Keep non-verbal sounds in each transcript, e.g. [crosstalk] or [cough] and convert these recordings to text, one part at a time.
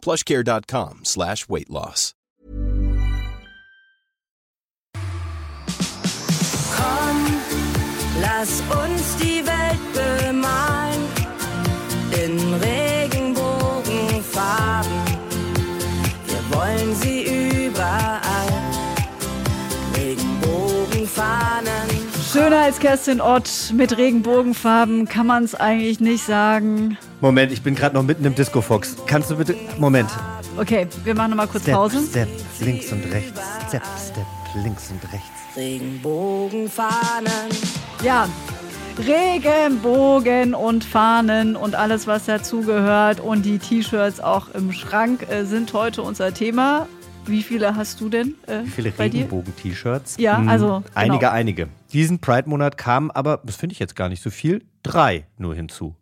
plushcare.com slash weight loss. Komm, lass uns die Welt bemalen in Regenbogenfarben. Wir wollen sie Schöner als Kerstin Ott mit Regenbogenfarben kann man es eigentlich nicht sagen. Moment, ich bin gerade noch mitten im Disco Fox. Kannst du bitte. Moment. Okay, wir machen nochmal kurz Step, Pause. Step, links und rechts. Step, Step, links und rechts. Regenbogenfahnen. Ja, Regenbogen und Fahnen und alles, was dazugehört und die T-Shirts auch im Schrank äh, sind heute unser Thema. Wie viele hast du denn äh, Wie viele? Regenbogen-T-Shirts? Ja, Hm, also, genau. Einige, einige. Diesen Pride-Monat kamen aber, das finde ich jetzt gar nicht so viel, drei nur hinzu.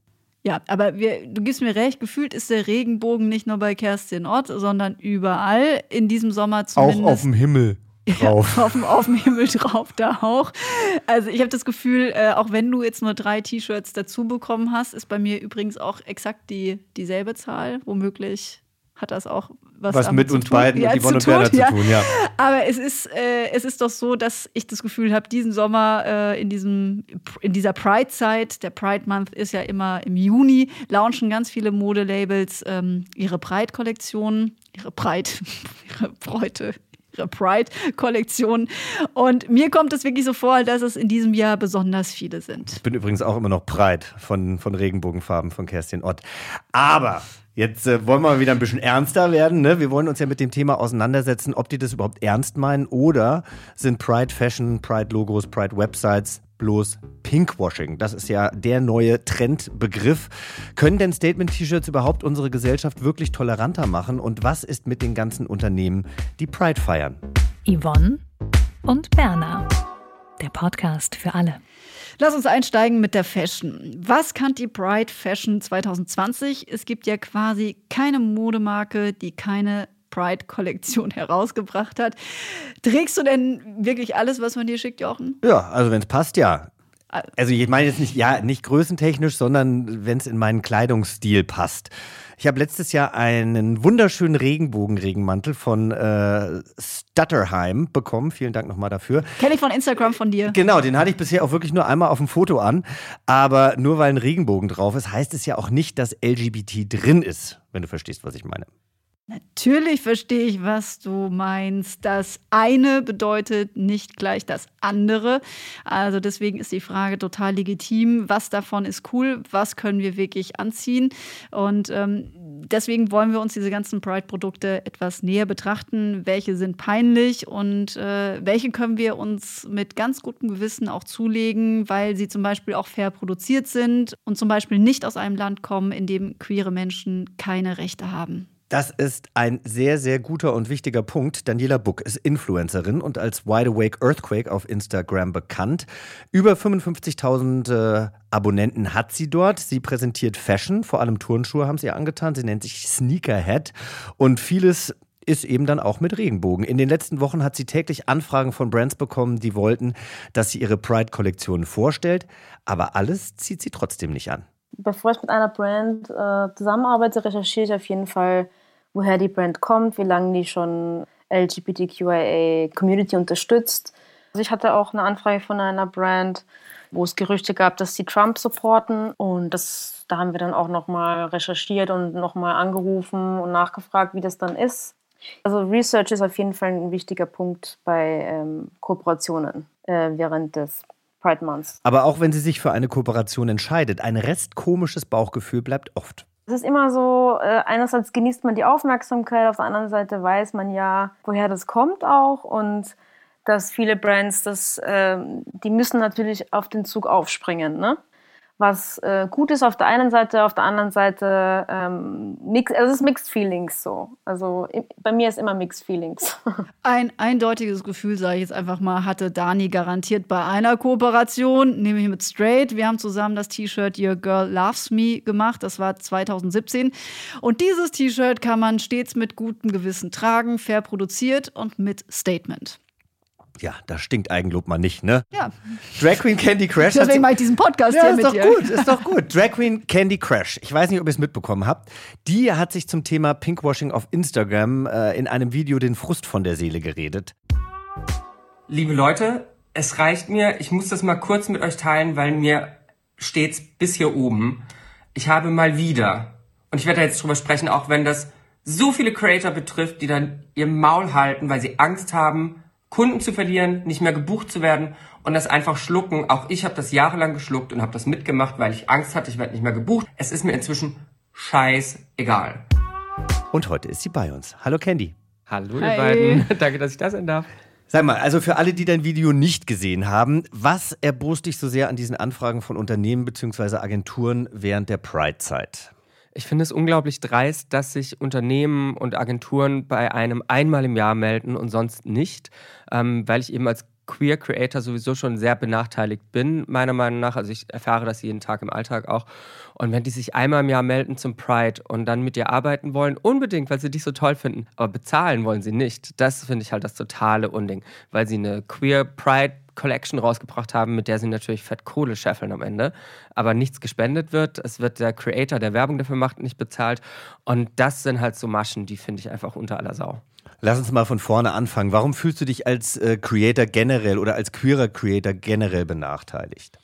Ja, aber wir, du gibst mir recht, gefühlt ist der Regenbogen nicht nur bei Kerstin Ott, sondern überall in diesem Sommer zumindest. Auch auf dem Himmel [laughs] drauf. Ja, auf, dem, auf dem Himmel drauf, da auch. Also ich habe das Gefühl, äh, auch wenn du jetzt nur drei T-Shirts dazu bekommen hast, ist bei mir übrigens auch exakt die, dieselbe Zahl. Womöglich hat das auch was, Was mit uns tun. beiden und Yvonne und zu Werner zu tun, ja. Aber es ist, äh, es ist doch so, dass ich das Gefühl habe, diesen Sommer äh, in, diesem, in dieser Pride-Zeit, der Pride Month ist ja immer im Juni, launchen ganz viele Modelabels ähm, ihre Pride-Kollektionen, ihre Pride, [laughs] ihre Bräute, Pride-Kollektion. Und mir kommt es wirklich so vor, dass es in diesem Jahr besonders viele sind. Ich bin übrigens auch immer noch breit von, von Regenbogenfarben von Kerstin Ott. Aber jetzt äh, wollen wir mal wieder ein bisschen ernster werden. Ne? Wir wollen uns ja mit dem Thema auseinandersetzen, ob die das überhaupt ernst meinen oder sind Pride Fashion, Pride Logos, Pride Websites bloß Pinkwashing. Das ist ja der neue Trendbegriff. Können denn Statement-T-Shirts überhaupt unsere Gesellschaft wirklich toleranter machen? Und was ist mit den ganzen Unternehmen, die Pride feiern? Yvonne und Berna. Der Podcast für alle. Lass uns einsteigen mit der Fashion. Was kann die Pride Fashion 2020? Es gibt ja quasi keine Modemarke, die keine Pride-Kollektion [laughs] herausgebracht hat. Trägst du denn wirklich alles, was man dir schickt, Jochen? Ja, also wenn es passt, ja. Also ich meine jetzt nicht, ja, nicht größentechnisch, sondern wenn es in meinen Kleidungsstil passt. Ich habe letztes Jahr einen wunderschönen Regenbogenregenmantel von äh, Stutterheim bekommen. Vielen Dank nochmal dafür. Kenne ich von Instagram von dir. Genau, den hatte ich bisher auch wirklich nur einmal auf dem Foto an. Aber nur weil ein Regenbogen drauf ist, heißt es ja auch nicht, dass LGBT drin ist, wenn du verstehst, was ich meine. Natürlich verstehe ich, was du meinst. Das eine bedeutet nicht gleich das andere. Also deswegen ist die Frage total legitim. Was davon ist cool? Was können wir wirklich anziehen? Und ähm, deswegen wollen wir uns diese ganzen Pride-Produkte etwas näher betrachten. Welche sind peinlich und äh, welche können wir uns mit ganz gutem Gewissen auch zulegen, weil sie zum Beispiel auch fair produziert sind und zum Beispiel nicht aus einem Land kommen, in dem queere Menschen keine Rechte haben. Das ist ein sehr, sehr guter und wichtiger Punkt. Daniela Buck ist Influencerin und als Wide Awake Earthquake auf Instagram bekannt. Über 55.000 äh, Abonnenten hat sie dort. Sie präsentiert Fashion, vor allem Turnschuhe haben sie ihr angetan. Sie nennt sich Sneakerhead und vieles ist eben dann auch mit Regenbogen. In den letzten Wochen hat sie täglich Anfragen von Brands bekommen, die wollten, dass sie ihre Pride-Kollektion vorstellt. Aber alles zieht sie trotzdem nicht an. Bevor ich mit einer Brand äh, zusammenarbeite, recherchiere ich auf jeden Fall, woher die Brand kommt, wie lange die schon LGBTQIA-Community unterstützt. Also ich hatte auch eine Anfrage von einer Brand, wo es Gerüchte gab, dass sie Trump supporten. Und das, da haben wir dann auch nochmal recherchiert und nochmal angerufen und nachgefragt, wie das dann ist. Also Research ist auf jeden Fall ein wichtiger Punkt bei ähm, Kooperationen äh, während des Pride Months. Aber auch wenn sie sich für eine Kooperation entscheidet, ein restkomisches Bauchgefühl bleibt oft. Es ist immer so, äh, einerseits genießt man die Aufmerksamkeit, auf der anderen Seite weiß man ja, woher das kommt auch und dass viele Brands, das, äh, die müssen natürlich auf den Zug aufspringen. Ne? Was äh, gut ist auf der einen Seite, auf der anderen Seite ähm, mix, also es ist Mixed Feelings so. Also bei mir ist immer Mixed Feelings. [laughs] Ein eindeutiges Gefühl, sage ich jetzt einfach mal, hatte Dani garantiert bei einer Kooperation, nämlich mit Straight. Wir haben zusammen das T-Shirt Your Girl Loves Me gemacht. Das war 2017. Und dieses T-Shirt kann man stets mit gutem Gewissen tragen, fair produziert und mit Statement. Ja, da stinkt Eigenlob mal nicht, ne? Ja. Drag Queen Candy [laughs] Crash. Deswegen mache ich diesen Podcast ja, hier ist mit doch dir. gut, ist doch gut. Drag Queen Candy Crash. Ich weiß nicht, ob ihr es mitbekommen habt. Die hat sich zum Thema Pinkwashing auf Instagram äh, in einem Video den Frust von der Seele geredet. Liebe Leute, es reicht mir. Ich muss das mal kurz mit euch teilen, weil mir steht's bis hier oben. Ich habe mal wieder, und ich werde da jetzt drüber sprechen, auch wenn das so viele Creator betrifft, die dann ihr Maul halten, weil sie Angst haben, Kunden zu verlieren, nicht mehr gebucht zu werden und das einfach schlucken. Auch ich habe das jahrelang geschluckt und habe das mitgemacht, weil ich Angst hatte, ich werde nicht mehr gebucht. Es ist mir inzwischen scheißegal. Und heute ist sie bei uns. Hallo Candy. Hallo Hi. ihr beiden. [laughs] Danke, dass ich da sein darf. Sag mal, also für alle, die dein Video nicht gesehen haben, was erbost dich so sehr an diesen Anfragen von Unternehmen bzw. Agenturen während der Pride-Zeit? Ich finde es unglaublich dreist, dass sich Unternehmen und Agenturen bei einem einmal im Jahr melden und sonst nicht, ähm, weil ich eben als Queer Creator sowieso schon sehr benachteiligt bin, meiner Meinung nach. Also ich erfahre das jeden Tag im Alltag auch. Und wenn die sich einmal im Jahr melden zum Pride und dann mit dir arbeiten wollen, unbedingt, weil sie dich so toll finden, aber bezahlen wollen sie nicht, das finde ich halt das totale Unding, weil sie eine Queer Pride Collection rausgebracht haben, mit der sie natürlich fett Kohle scheffeln am Ende, aber nichts gespendet wird. Es wird der Creator, der Werbung dafür macht, nicht bezahlt. Und das sind halt so Maschen, die finde ich einfach unter aller Sau. Lass uns mal von vorne anfangen. Warum fühlst du dich als äh, Creator generell oder als queerer Creator generell benachteiligt?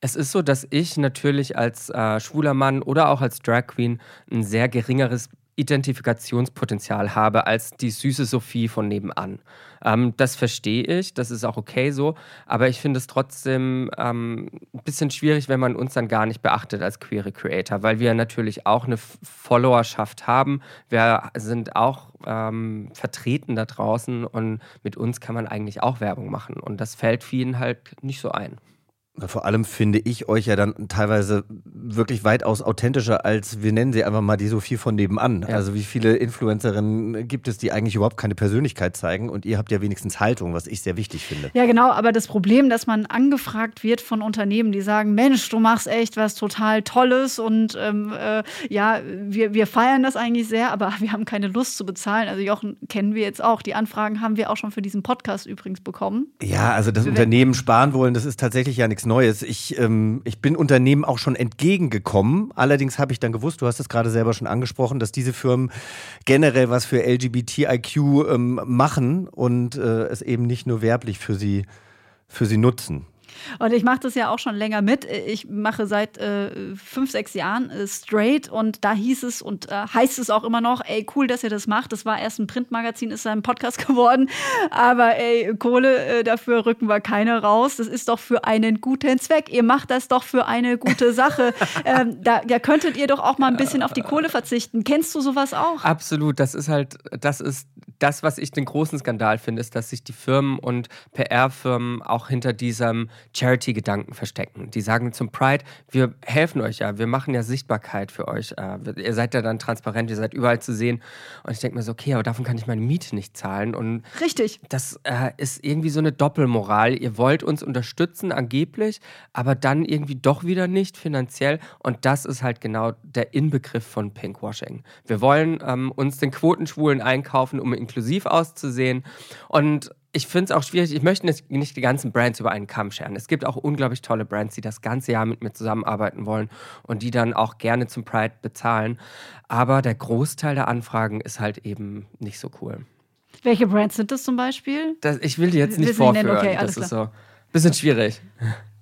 Es ist so, dass ich natürlich als äh, schwuler Mann oder auch als Drag Queen ein sehr geringeres Identifikationspotenzial habe als die süße Sophie von nebenan. Ähm, das verstehe ich, das ist auch okay so, aber ich finde es trotzdem ähm, ein bisschen schwierig, wenn man uns dann gar nicht beachtet als queere Creator, weil wir natürlich auch eine Followerschaft haben. Wir sind auch ähm, vertreten da draußen und mit uns kann man eigentlich auch Werbung machen und das fällt vielen halt nicht so ein. Vor allem finde ich euch ja dann teilweise wirklich weitaus authentischer als, wir nennen sie einfach mal die Sophie von nebenan. Ja. Also wie viele Influencerinnen gibt es, die eigentlich überhaupt keine Persönlichkeit zeigen und ihr habt ja wenigstens Haltung, was ich sehr wichtig finde. Ja, genau, aber das Problem, dass man angefragt wird von Unternehmen, die sagen, Mensch, du machst echt was total Tolles und ähm, äh, ja, wir, wir feiern das eigentlich sehr, aber [laughs] wir haben keine Lust zu bezahlen. Also Jochen kennen wir jetzt auch. Die Anfragen haben wir auch schon für diesen Podcast übrigens bekommen. Ja, also das Unternehmen sparen wollen, das ist tatsächlich ja nichts Neues. Ich, ähm, ich bin Unternehmen auch schon entgegengekommen. Allerdings habe ich dann gewusst, du hast es gerade selber schon angesprochen, dass diese Firmen generell was für LGBTIQ ähm, machen und äh, es eben nicht nur werblich für sie, für sie nutzen. Und ich mache das ja auch schon länger mit. Ich mache seit äh, fünf, sechs Jahren äh, straight und da hieß es und äh, heißt es auch immer noch, ey, cool, dass ihr das macht. Das war erst ein Printmagazin, ist ein Podcast [laughs] geworden. Aber ey, Kohle äh, dafür rücken wir keine raus. Das ist doch für einen guten Zweck. Ihr macht das doch für eine gute Sache. [laughs] ähm, da, da könntet ihr doch auch mal ein bisschen auf die Kohle verzichten. Kennst du sowas auch? Absolut, das ist halt, das ist das, was ich den großen Skandal finde, ist, dass sich die Firmen und PR-Firmen auch hinter diesem Charity-Gedanken verstecken. Die sagen zum Pride, wir helfen euch ja, wir machen ja Sichtbarkeit für euch. Äh, ihr seid ja dann transparent, ihr seid überall zu sehen. Und ich denke mir so, okay, aber davon kann ich meine Miete nicht zahlen. Und Richtig. das äh, ist irgendwie so eine Doppelmoral. Ihr wollt uns unterstützen, angeblich, aber dann irgendwie doch wieder nicht finanziell. Und das ist halt genau der Inbegriff von Pinkwashing. Wir wollen ähm, uns den Quotenschwulen einkaufen, um inklusiv auszusehen. Und ich finde es auch schwierig, ich möchte nicht, die ganzen Brands über einen Kamm scheren. Es gibt auch unglaublich tolle Brands, die das ganze Jahr mit mir zusammenarbeiten wollen und die dann auch gerne zum Pride bezahlen. Aber der Großteil der Anfragen ist halt eben nicht so cool. Welche Brands sind das zum Beispiel? Das, ich will die jetzt nicht vorführen. Okay, das ist so ein bisschen schwierig.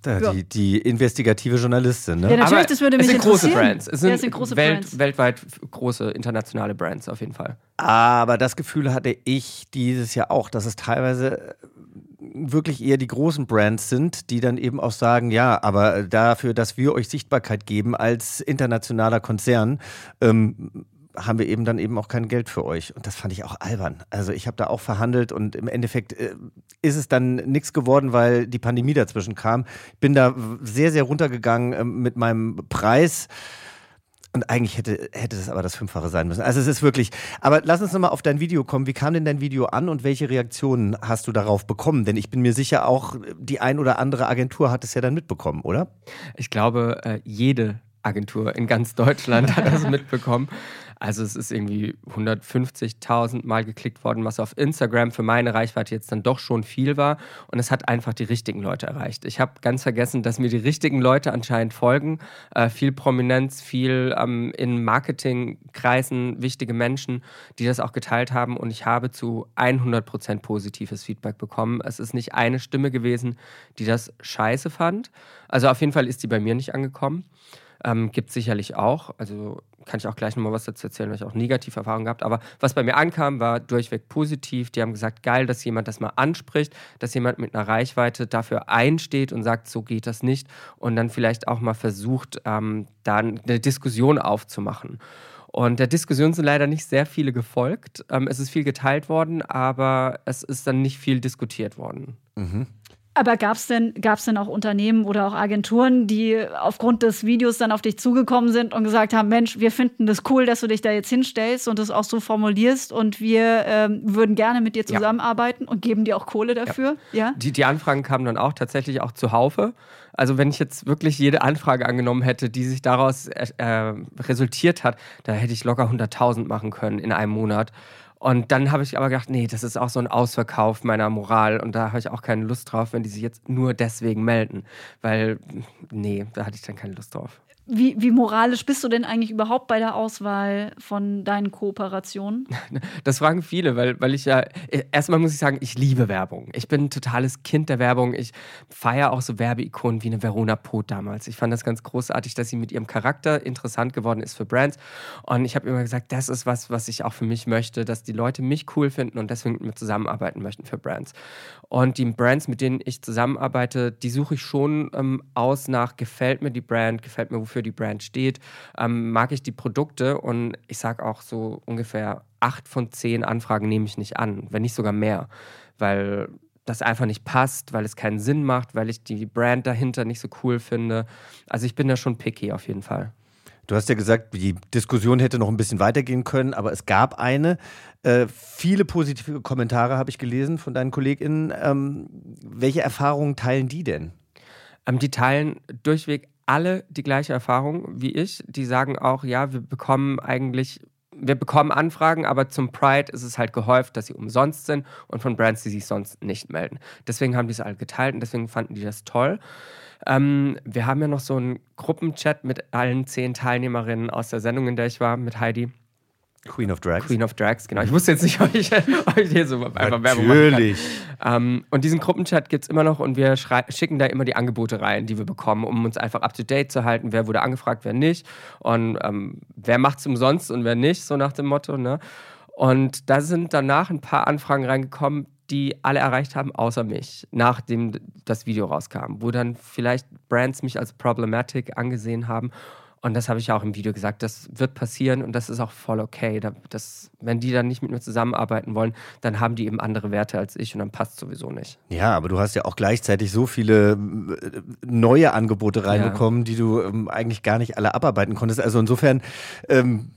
Da, Ja. die, die investigative Journalistin, ne? Ja, natürlich, das würde mich es sind große interessieren. Brands. Es Ja, sind, es sind große Welt, Brands. weltweit große internationale Brands auf jeden Fall. Aber das Gefühl hatte ich dieses Jahr auch, dass es teilweise wirklich eher die großen Brands sind, die dann eben auch sagen, ja, aber dafür, dass wir euch Sichtbarkeit geben als internationaler Konzern, ähm, haben wir eben dann eben auch kein Geld für euch. Und das fand ich auch albern. Also ich habe da auch verhandelt und im Endeffekt äh, ist es dann nichts geworden, weil die Pandemie dazwischen kam. Ich bin da sehr, sehr runtergegangen äh, mit meinem Preis. Und eigentlich hätte, hätte das aber das Fünffache sein müssen. Also es ist wirklich. Aber lass uns nochmal auf dein Video kommen. Wie kam denn dein Video an und welche Reaktionen hast du darauf bekommen? Denn ich bin mir sicher, auch die ein oder andere Agentur hat es ja dann mitbekommen, oder? Ich glaube, äh, jede Agentur in ganz Deutschland hat das [laughs] mitbekommen. Also es ist irgendwie 150.000 Mal geklickt worden, was auf Instagram für meine Reichweite jetzt dann doch schon viel war. Und es hat einfach die richtigen Leute erreicht. Ich habe ganz vergessen, dass mir die richtigen Leute anscheinend folgen. Äh, viel Prominenz, viel ähm, in Marketingkreisen wichtige Menschen, die das auch geteilt haben. Und ich habe zu 100% positives Feedback bekommen. Es ist nicht eine Stimme gewesen, die das scheiße fand. Also auf jeden Fall ist die bei mir nicht angekommen. Ähm, gibt sicherlich auch. Also kann ich auch gleich nochmal was dazu erzählen, weil ich auch negative Erfahrungen gehabt. Aber was bei mir ankam, war durchweg positiv. Die haben gesagt, geil, dass jemand das mal anspricht, dass jemand mit einer Reichweite dafür einsteht und sagt, so geht das nicht. Und dann vielleicht auch mal versucht, ähm, da eine Diskussion aufzumachen. Und der Diskussion sind leider nicht sehr viele gefolgt. Ähm, es ist viel geteilt worden, aber es ist dann nicht viel diskutiert worden. Mhm. Aber gab es denn, gab's denn auch Unternehmen oder auch Agenturen, die aufgrund des Videos dann auf dich zugekommen sind und gesagt haben, Mensch, wir finden das cool, dass du dich da jetzt hinstellst und das auch so formulierst und wir ähm, würden gerne mit dir zusammenarbeiten ja. und geben dir auch Kohle dafür? Ja. ja? Die, die Anfragen kamen dann auch tatsächlich auch zuhaufe. Also wenn ich jetzt wirklich jede Anfrage angenommen hätte, die sich daraus äh, äh resultiert hat, da hätte ich locker 100.000 machen können in einem Monat. Und dann habe ich aber gedacht, nee, das ist auch so ein Ausverkauf meiner Moral und da habe ich auch keine Lust drauf, wenn die sich jetzt nur deswegen melden. Weil, nee, da hatte ich dann keine Lust drauf. Wie, wie, moralisch bist du denn eigentlich überhaupt bei der Auswahl von deinen Kooperationen? [laughs] Das fragen viele, weil, weil ich ja, erstmal muss ich sagen, ich liebe Werbung. Ich bin ein totales Kind der Werbung. Ich feiere auch so Werbeikonen wie eine Verona Poth damals. Ich fand das ganz großartig, dass sie mit ihrem Charakter interessant geworden ist für Brands. Und ich habe immer gesagt, das ist was, was ich auch für mich möchte, dass die Leute mich cool finden und deswegen mit mir zusammenarbeiten möchten für Brands. Und die Brands, mit denen ich zusammenarbeite, die suche ich schon ähm, aus nach, gefällt mir die Brand, gefällt mir, wofür die Brand steht, ähm, mag ich die Produkte und ich sage auch so ungefähr acht von zehn Anfragen nehme ich nicht an, wenn nicht sogar mehr, weil das einfach nicht passt, weil es keinen Sinn macht, weil ich die Brand dahinter nicht so cool finde. Also ich bin da schon picky auf jeden Fall. Du hast ja gesagt, die Diskussion hätte noch ein bisschen weitergehen können, aber es gab eine. Äh, viele positive Kommentare habe ich gelesen von deinen KollegInnen. Ähm, welche Erfahrungen teilen die denn? Ähm, die teilen durchweg alle die gleiche Erfahrung wie ich. Die sagen auch, ja, wir bekommen eigentlich, wir bekommen Anfragen, aber zum Pride ist es halt gehäuft, dass sie umsonst sind und von Brands, die sich sonst nicht melden. Deswegen haben die es alle geteilt und deswegen fanden die das toll. Ähm, wir haben ja noch so einen Gruppenchat mit allen zehn Teilnehmerinnen aus der Sendung, in der ich war, mit Heidi. Queen of Drags. Queen of Drags, genau. Ich wusste jetzt nicht, [laughs] ob ich, ob ich hier so einfach Natürlich. Werbung kann. Ähm, und diesen Gruppenchat gibt es immer noch und wir schicken da immer die Angebote rein, die wir bekommen, um uns einfach up to date zu halten. Wer wurde angefragt, wer nicht. Und ähm, wer macht es umsonst und wer nicht, so nach dem Motto. Ne? Und da sind danach ein paar Anfragen reingekommen, die alle erreicht haben, außer mich, nachdem das Video rauskam, wo dann vielleicht Brands mich als problematic angesehen haben und das habe ich auch im Video gesagt, das wird passieren und das ist auch voll okay. Das, wenn die dann nicht mit mir zusammenarbeiten wollen, dann haben die eben andere Werte als ich und dann passt sowieso nicht. Ja, aber du hast ja auch gleichzeitig so viele äh, neue Angebote reinbekommen, ja. die du ähm, eigentlich gar nicht alle abarbeiten konntest. Also insofern ähm,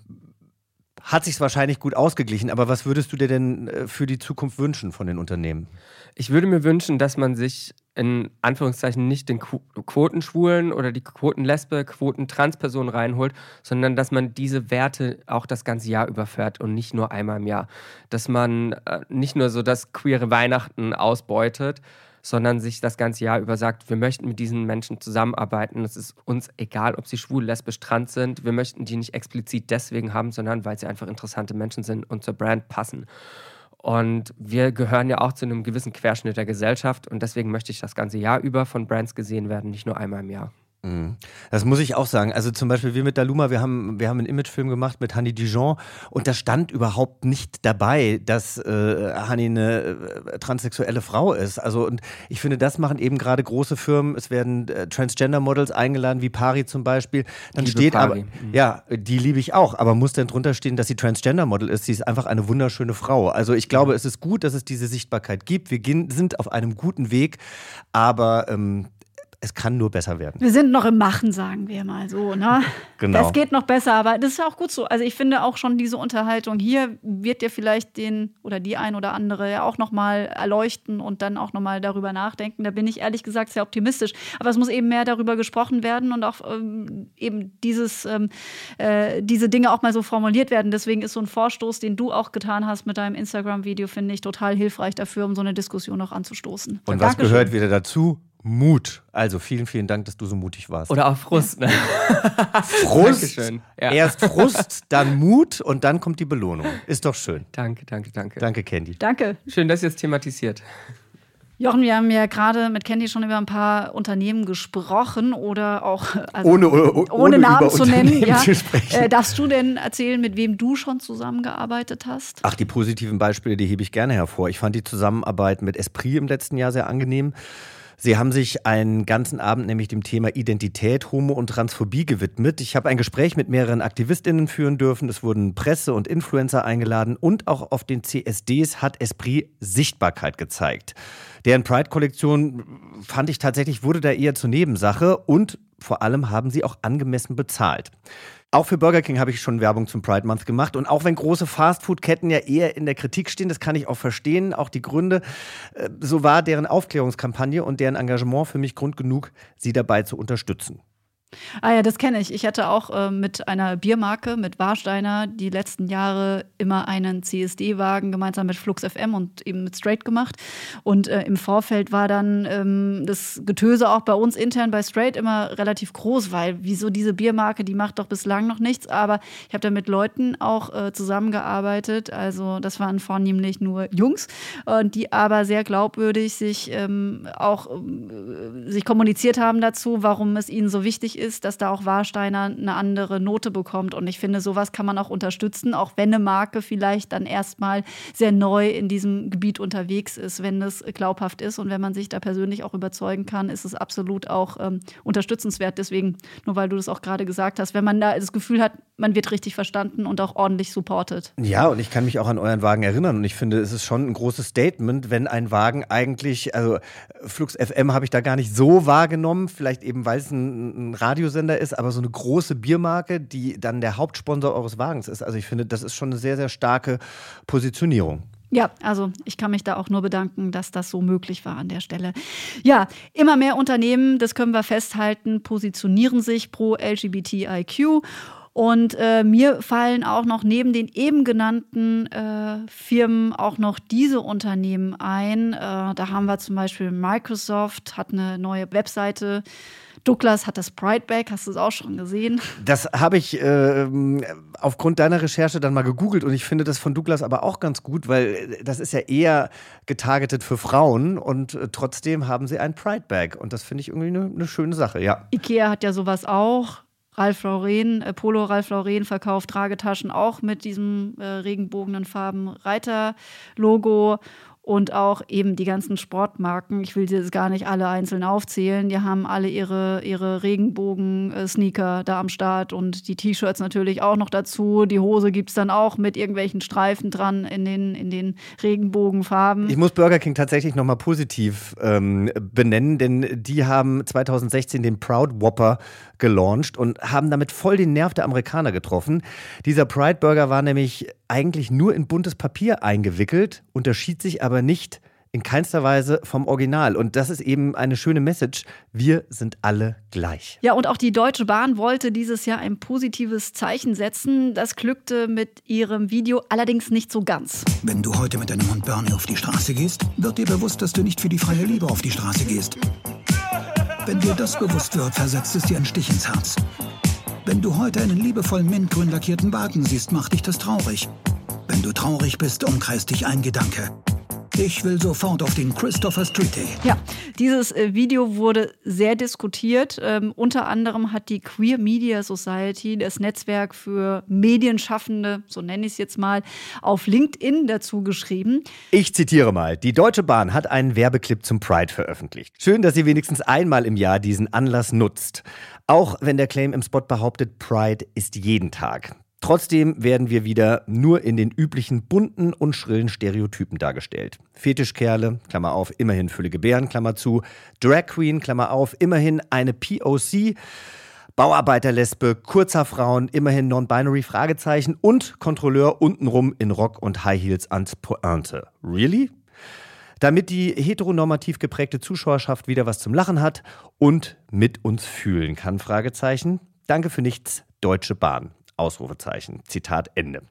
hat sich wahrscheinlich gut ausgeglichen. Aber was würdest du dir denn äh, für die Zukunft wünschen von den Unternehmen? Ich würde mir wünschen, dass man sich in Anführungszeichen nicht den Quotenschwulen oder die Quotenlesbe, Quotentransperson reinholt, sondern dass man diese Werte auch das ganze Jahr überfährt und nicht nur einmal im Jahr. Dass man äh, nicht nur so das queere Weihnachten ausbeutet, sondern sich das ganze Jahr über sagt, wir möchten mit diesen Menschen zusammenarbeiten. Es ist uns egal, ob sie schwul, lesbisch, trans sind. Wir möchten die nicht explizit deswegen haben, sondern weil sie einfach interessante Menschen sind und zur Brand passen. Und wir gehören ja auch zu einem gewissen Querschnitt der Gesellschaft und deswegen möchte ich das ganze Jahr über von Brands gesehen werden, nicht nur einmal im Jahr. Mhm. Das muss ich auch sagen. Also zum Beispiel wir mit Daluma, wir haben, wir haben einen Imagefilm gemacht mit Hanni Dijon und da stand überhaupt nicht dabei, dass äh, Hanni eine äh, transsexuelle Frau ist. Also und ich finde, das machen eben gerade große Firmen. Es werden äh, Transgender-Models eingeladen, wie Pari zum Beispiel. Dann Liebe steht Pari. aber, Mhm. ja, die liebe ich auch, aber muss denn drunter stehen, dass sie Transgender-Model ist? Sie ist einfach eine wunderschöne Frau. Also ich glaube, es ist gut, dass es diese Sichtbarkeit gibt. Wir gehen, sind auf einem guten Weg, aber ähm, es kann nur besser werden. Wir sind noch im Machen, sagen wir mal so. Ne? [laughs] Genau. Das geht noch besser, aber das ist ja auch gut so. Also ich finde auch schon diese Unterhaltung hier wird dir vielleicht den oder die ein oder andere ja auch nochmal erleuchten und dann auch nochmal darüber nachdenken. Da bin ich ehrlich gesagt sehr optimistisch. Aber es muss eben mehr darüber gesprochen werden und auch ähm, eben dieses, ähm, äh, diese Dinge auch mal so formuliert werden. Deswegen ist so ein Vorstoß, den du auch getan hast mit deinem Instagram-Video, finde ich total hilfreich dafür, um so eine Diskussion auch anzustoßen. Und was Dankeschön. gehört wieder dazu? Mut. Also vielen, vielen Dank, dass du so mutig warst. Oder auch Frust. Ne? [laughs] Frust. Dankeschön. Ja. Erst Frust, dann Mut und dann kommt die Belohnung. Ist doch schön. Danke, danke, danke. Danke, Candy. Danke. Schön, dass ihr es thematisiert. Jochen, wir haben ja gerade mit Candy schon über ein paar Unternehmen gesprochen oder auch also Ohne- ohne- ohne Namen zu nennen. Ja. zu sprechen. Äh, darfst du denn erzählen, mit wem du schon zusammengearbeitet hast? Ach, die positiven Beispiele, die hebe ich gerne hervor. Ich fand die Zusammenarbeit mit Esprit im letzten Jahr sehr angenehm. Sie haben sich einen ganzen Abend nämlich dem Thema Identität, Homo und Transphobie gewidmet. Ich habe ein Gespräch mit mehreren AktivistInnen führen dürfen. Es wurden Presse und Influencer eingeladen und auch auf den CSDs hat Esprit Sichtbarkeit gezeigt. Deren Pride-Kollektion fand ich tatsächlich wurde da eher zur Nebensache und vor allem haben sie auch angemessen bezahlt. Auch für Burger King habe ich schon Werbung zum Pride Month gemacht. Und auch wenn große Fastfood-Ketten ja eher in der Kritik stehen, das kann ich auch verstehen, auch die Gründe, äh, so war deren Aufklärungskampagne und deren Engagement für mich Grund genug, sie dabei zu unterstützen. Ah ja, das kenne ich. Ich hatte auch äh, mit einer Biermarke, mit Warsteiner, die letzten Jahre immer einen CSD-Wagen gemeinsam mit Flux FM und eben mit Straight gemacht. Und äh, im Vorfeld war dann ähm, das Getöse auch bei uns intern bei Straight immer relativ groß, weil wieso diese Biermarke, die macht doch bislang noch nichts. Aber ich habe da mit Leuten auch äh, zusammengearbeitet. Also das waren vornehmlich nur Jungs, äh, die aber sehr glaubwürdig sich ähm, auch äh, sich kommuniziert haben dazu, warum es ihnen so wichtig ist, dass da auch Warsteiner eine andere Note bekommt. Und ich finde, sowas kann man auch unterstützen, auch wenn eine Marke vielleicht dann erstmal sehr neu in diesem Gebiet unterwegs ist, wenn es glaubhaft ist und wenn man sich da persönlich auch überzeugen kann, ist es absolut auch ähm, unterstützenswert. Deswegen, nur weil du das auch gerade gesagt hast, wenn man da das Gefühl hat, man wird richtig verstanden und auch ordentlich supportet. Ja, und ich kann mich auch an euren Wagen erinnern. Und ich finde, es ist schon ein großes Statement, wenn ein Wagen eigentlich, also Flux FM habe ich da gar nicht so wahrgenommen, vielleicht eben, weil es ein, ein Radiosender ist, aber so eine große Biermarke, die dann der Hauptsponsor eures Wagens ist. Also ich finde, das ist schon eine sehr, sehr starke Positionierung. Ja, also ich kann mich da auch nur bedanken, dass das so möglich war an der Stelle. Ja, immer mehr Unternehmen, das können wir festhalten, positionieren sich pro LGBTIQ. Und äh, mir fallen auch noch neben den eben genannten äh, Firmen auch noch diese Unternehmen ein. Äh, da haben wir zum Beispiel Microsoft, hat eine neue Webseite. Douglas hat das Pride Bag, hast du es auch schon gesehen? Das habe ich ähm, aufgrund deiner Recherche dann mal gegoogelt und ich finde das von Douglas aber auch ganz gut, weil das ist ja eher getargetet für Frauen und äh, trotzdem haben sie ein Pride Bag und das finde ich irgendwie eine eine schöne Sache, ja. Ikea hat ja sowas auch. Ralph Lauren, äh, Polo Ralph Lauren verkauft Tragetaschen auch mit diesem äh, regenbogenen Farben Reiter-Logo und auch eben die ganzen Sportmarken. Ich will sie jetzt gar nicht alle einzeln aufzählen. Die haben alle ihre, ihre Regenbogen-Sneaker da am Start und die T-Shirts natürlich auch noch dazu. Die Hose gibt es dann auch mit irgendwelchen Streifen dran in den, in den Regenbogenfarben. Ich muss Burger King tatsächlich nochmal positiv ähm, benennen, denn die haben 2016 den Proud Whopper gelauncht und haben damit voll den Nerv der Amerikaner getroffen. Dieser Pride Burger war nämlich eigentlich nur in buntes Papier eingewickelt, unterschied sich aber nicht in keinster Weise vom Original. Und das ist eben eine schöne Message. Wir sind alle gleich. Ja, und auch die Deutsche Bahn wollte dieses Jahr ein positives Zeichen setzen. Das glückte mit ihrem Video allerdings nicht so ganz. Wenn du heute mit deinem Hund Bernie auf die Straße gehst, wird dir bewusst, dass du nicht für die freie Liebe auf die Straße gehst. Wenn dir das bewusst wird, versetzt es dir einen Stich ins Herz. Wenn du heute einen liebevollen mintgrün lackierten Wagen siehst, macht dich das traurig. Wenn du traurig bist, umkreist dich ein Gedanke. Ich will sofort auf den Christopher Street Day. Ja, dieses äh, Video wurde sehr diskutiert. Ähm, unter anderem hat die Queer Media Society, das Netzwerk für Medienschaffende, so nenne ich es jetzt mal, auf LinkedIn dazu geschrieben. Ich zitiere mal. Die Deutsche Bahn hat einen Werbeclip zum Pride veröffentlicht. Schön, dass sie wenigstens einmal im Jahr diesen Anlass nutzt. Auch wenn der Claim im Spot behauptet, Pride ist jeden Tag. Trotzdem werden wir wieder nur in den üblichen bunten und schrillen Stereotypen dargestellt. Fetischkerle, Klammer auf, immerhin füllige Bären, Klammer zu. Drag Queen, Klammer auf, immerhin eine POC. Bauarbeiterlesbe, kurzer Frauen, immerhin Non-Binary, Fragezeichen und Kontrolleur untenrum in Rock und High Heels ans Pointe. Really? Damit die heteronormativ geprägte Zuschauerschaft wieder was zum Lachen hat und mit uns fühlen kann, Fragezeichen. Danke für nichts, Deutsche Bahn. Ausrufezeichen. Zitat Ende.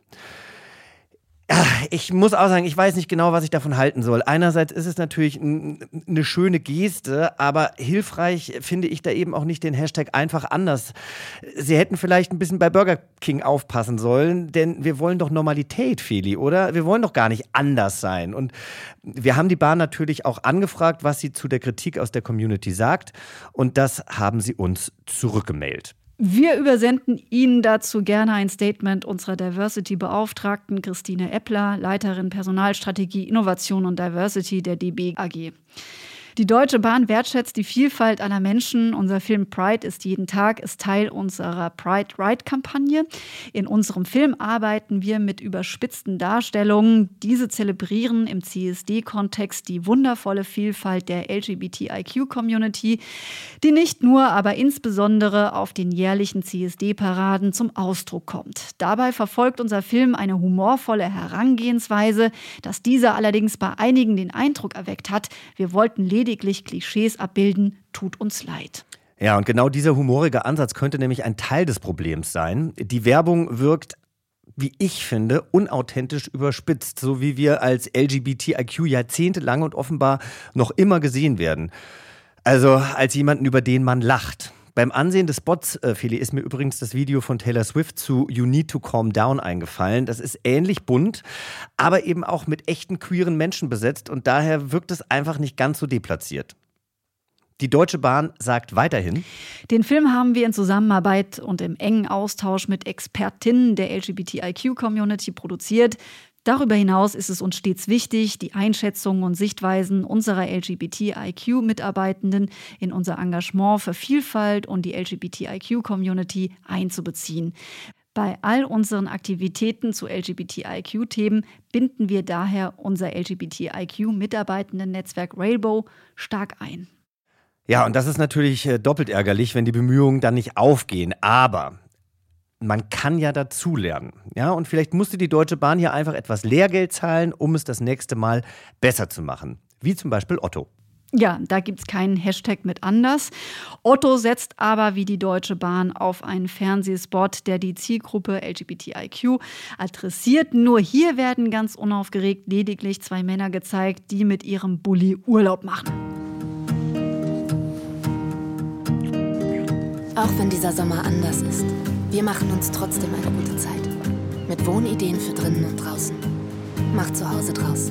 Ich muss auch sagen, ich weiß nicht genau, was ich davon halten soll. Einerseits ist es natürlich eine schöne Geste, aber hilfreich finde ich da eben auch nicht den Hashtag einfach anders. Sie hätten vielleicht ein bisschen bei Burger King aufpassen sollen, denn wir wollen doch Normalität, Feli, oder? Wir wollen doch gar nicht anders sein. Und wir haben die Bahn natürlich auch angefragt, was sie zu der Kritik aus der Community sagt. Und das haben sie uns zurückgemailt. Wir übersenden Ihnen dazu gerne ein Statement unserer Diversity-Beauftragten Christine Eppler, Leiterin Personalstrategie, Innovation und Diversity der DB AG. Die Deutsche Bahn wertschätzt die Vielfalt aller Menschen. Unser Film Pride ist jeden Tag, ist Teil unserer Pride Ride-Kampagne. In unserem Film arbeiten wir mit überspitzten Darstellungen. Diese zelebrieren im CSD-Kontext die wundervolle Vielfalt der LGBTIQ-Community, die nicht nur, aber insbesondere auf den jährlichen CSD-Paraden zum Ausdruck kommt. Dabei verfolgt unser Film eine humorvolle Herangehensweise, dass dieser allerdings bei einigen den Eindruck erweckt hat, wir wollten lediglich lediglich Klischees abbilden, tut uns leid. Ja, und genau dieser humorige Ansatz könnte nämlich ein Teil des Problems sein. Die Werbung wirkt wie ich finde, unauthentisch überspitzt, so wie wir als LGBTIQ jahrzehntelang und offenbar noch immer gesehen werden. Also als jemanden, über den man lacht. Beim Ansehen des Spots, äh, Feli, ist mir übrigens das Video von Taylor Swift zu You Need to Calm Down eingefallen. Das ist ähnlich bunt, aber eben auch mit echten queeren Menschen besetzt und daher wirkt es einfach nicht ganz so deplatziert. Die Deutsche Bahn sagt weiterhin. Den Film haben wir in Zusammenarbeit und im engen Austausch mit Expertinnen der LGBTIQ-Community produziert. Darüber hinaus ist es uns stets wichtig, die Einschätzungen und Sichtweisen unserer LGBTIQ-Mitarbeitenden in unser Engagement für Vielfalt und die LGBTIQ-Community einzubeziehen. Bei all unseren Aktivitäten zu LGBTIQ-Themen binden wir daher unser LGBTIQ-Mitarbeitenden-Netzwerk Railbow stark ein. Ja, und das ist natürlich äh, doppelt ärgerlich, wenn die Bemühungen dann nicht aufgehen. Aber man kann ja dazulernen. Ja, und vielleicht musste die Deutsche Bahn hier einfach etwas Lehrgeld zahlen, um es das nächste Mal besser zu machen. Wie zum Beispiel Otto. Ja, da gibt es keinen Hashtag mit anders. Otto setzt aber wie die Deutsche Bahn auf einen Fernsehspot, der die Zielgruppe LGBTIQ adressiert. Nur hier werden ganz unaufgeregt lediglich zwei Männer gezeigt, die mit ihrem Bulli Urlaub machen. Auch wenn dieser Sommer anders ist. Wir machen uns trotzdem eine gute Zeit. Mit Wohnideen für drinnen und draußen. Macht zu Hause draus.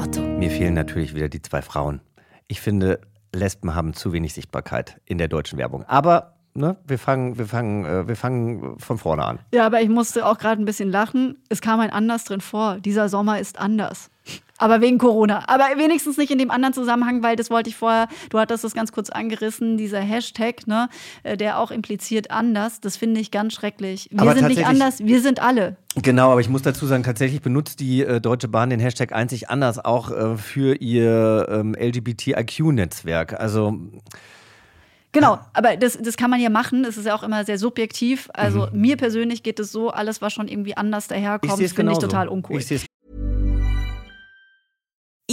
Otto. Mir fehlen natürlich wieder die zwei Frauen. Ich finde, Lesben haben zu wenig Sichtbarkeit in der deutschen Werbung. Aber ne, wir fangen, wir fangen, äh, wir fangen von vorne an. Ja, aber ich musste auch gerade ein bisschen lachen. Es kam ein anders drin vor. Dieser Sommer ist anders. Aber wegen Corona. Aber wenigstens nicht in dem anderen Zusammenhang, weil das wollte ich vorher, du hattest das ganz kurz angerissen, dieser Hashtag, ne, äh, der auch impliziert anders. Das finde ich ganz schrecklich. Wir aber sind nicht anders, wir sind alle. Genau, aber ich muss dazu sagen, tatsächlich benutzt die äh, Deutsche Bahn den Hashtag einzig anders auch äh, für ihr ähm, LGBTIQ-Netzwerk. Also Genau, aber das, das kann man ja machen. Das ist ja auch immer sehr subjektiv. Also mhm. mir persönlich geht es so, alles, was schon irgendwie anders daherkommt, finde ich total uncool. Ich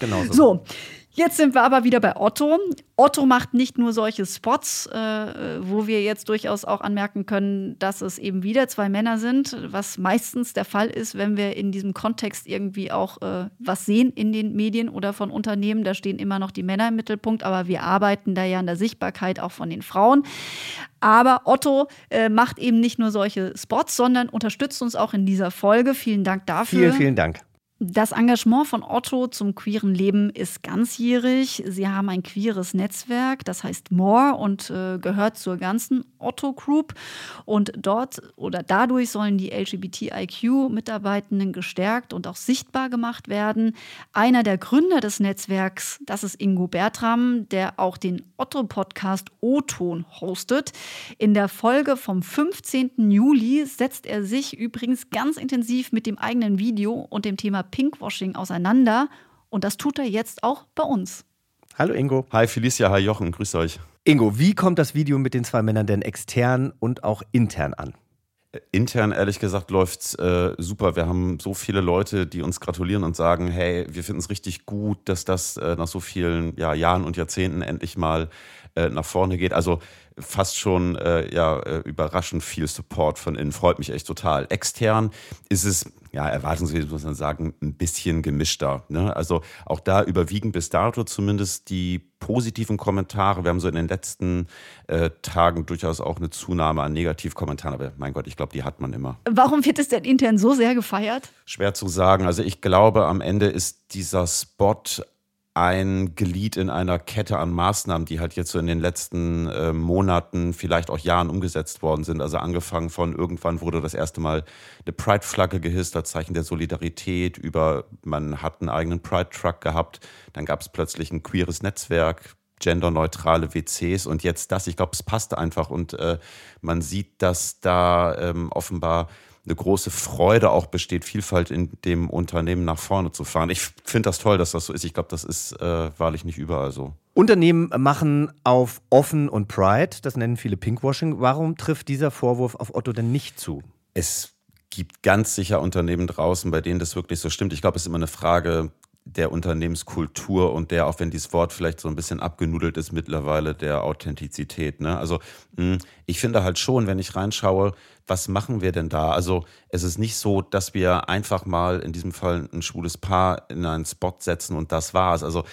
Genau so. So, jetzt sind wir aber wieder bei Otto. Otto macht nicht nur solche Spots, äh, wo wir jetzt durchaus auch anmerken können, dass es eben wieder zwei Männer sind, was meistens der Fall ist, wenn wir in diesem Kontext irgendwie auch äh, was sehen in den Medien oder von Unternehmen. Da stehen immer noch die Männer im Mittelpunkt, aber wir arbeiten da ja an der Sichtbarkeit auch von den Frauen. Aber Otto äh, macht eben nicht nur solche Spots, sondern unterstützt uns auch in dieser Folge. Vielen Dank dafür. Vielen, vielen Dank. Das Engagement von Otto zum queeren Leben ist ganzjährig. Sie haben ein queeres Netzwerk, das heißt More und äh, gehört zur ganzen Otto Group. Und dort oder dadurch sollen die LGBTIQ-Mitarbeitenden gestärkt und auch sichtbar gemacht werden. Einer der Gründer des Netzwerks, das ist Ingo Bertram, der auch den Otto-Podcast O-Ton hostet. In der Folge vom 15. Juli setzt er sich übrigens ganz intensiv mit dem eigenen Video und dem Thema Pinkwashing auseinander. Und das tut er jetzt auch bei uns. Hallo Ingo. Hi Felicia, hi Jochen, grüß euch. Ingo, wie kommt das Video mit den zwei Männern denn extern und auch intern an? Intern, ehrlich gesagt, läuft's äh, super. Wir haben so viele Leute, die uns gratulieren und sagen, hey, wir finden es richtig gut, dass das äh, nach so vielen ja, Jahren und Jahrzehnten endlich mal äh, nach vorne geht. Also fast schon äh, ja, äh, überraschend viel Support von innen. Freut mich echt total. Extern ist es, ja, erwartungsgemäß muss man sagen, ein bisschen gemischter. Ne? Also auch da überwiegen bis dato zumindest die positiven Kommentare. Wir haben so in den letzten äh, Tagen durchaus auch eine Zunahme an Negativkommentaren. Aber mein Gott, ich glaube, die hat man immer. Warum wird es denn intern so sehr gefeiert? Schwer zu sagen. Also ich glaube, am Ende ist dieser Spot ein Glied in einer Kette an Maßnahmen, die halt jetzt so in den letzten äh, Monaten, vielleicht auch Jahren umgesetzt worden sind. Also angefangen von irgendwann wurde das erste Mal eine Pride-Flagge gehisst als Zeichen der Solidarität. Über man hat einen eigenen Pride-Truck gehabt. Dann gab es plötzlich ein queeres Netzwerk, genderneutrale WCs und jetzt das. Ich glaube, es passt einfach und äh, man sieht, dass da ähm, offenbar eine große Freude auch besteht, Vielfalt in dem Unternehmen nach vorne zu fahren. Ich finde das toll, dass das so ist. Ich glaube, das ist äh, wahrlich nicht überall so. Unternehmen machen auf Offen und Pride, das nennen viele Pinkwashing. Warum trifft dieser Vorwurf auf Otto denn nicht zu? Es gibt ganz sicher Unternehmen draußen, bei denen das wirklich so stimmt. Ich glaube, es ist immer eine Frage der Unternehmenskultur und der, auch wenn dieses Wort vielleicht so ein bisschen abgenudelt ist mittlerweile, der Authentizität. Ne? Also hm, ich finde halt schon, wenn ich reinschaue, was machen wir denn da? Also es ist nicht so, dass wir einfach mal in diesem Fall ein schwules Paar in einen Spot setzen und das war's. Also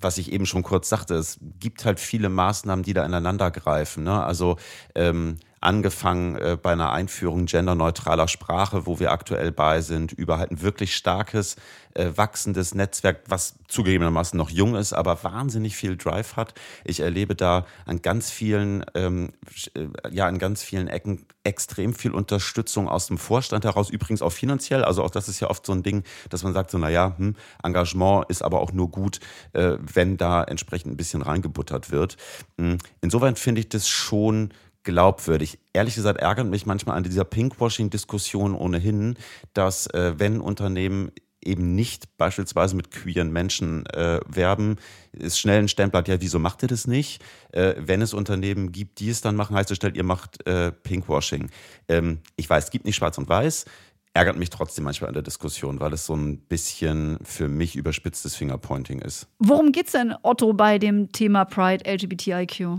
was ich eben schon kurz sagte, es gibt halt viele Maßnahmen, die da ineinander greifen. Ne? Also ähm, angefangen äh, bei einer Einführung genderneutraler Sprache, wo wir aktuell bei sind, über halt ein wirklich starkes, äh, wachsendes Netzwerk, was zugegebenermaßen noch jung ist, aber wahnsinnig viel Drive hat. Ich erlebe da an ganz vielen, ähm, äh, ja, in ganz vielen Ecken extrem viel Unterstützung aus dem Vorstand heraus, übrigens auch finanziell. Also auch das ist ja oft so ein Ding, dass man sagt, so, naja, hm, Engagement ist aber auch nur gut, wenn da entsprechend ein bisschen reingebuttert wird. Hm, insofern finde ich das schon glaubwürdig. Ehrlich gesagt ärgert mich manchmal an dieser Pinkwashing-Diskussion ohnehin, dass äh, wenn Unternehmen eben nicht beispielsweise mit queeren Menschen äh, werben, ist schnell ein Stempel, ja, wieso macht ihr das nicht? Äh, wenn es Unternehmen gibt, die es dann machen, heißt es stellt, ihr macht äh, Pinkwashing. Ähm, ich weiß, es gibt nicht schwarz und weiß, ärgert mich trotzdem manchmal an der Diskussion, weil es so ein bisschen für mich überspitztes Fingerpointing ist. Worum geht es denn, Otto, bei dem Thema Pride LGBTIQ?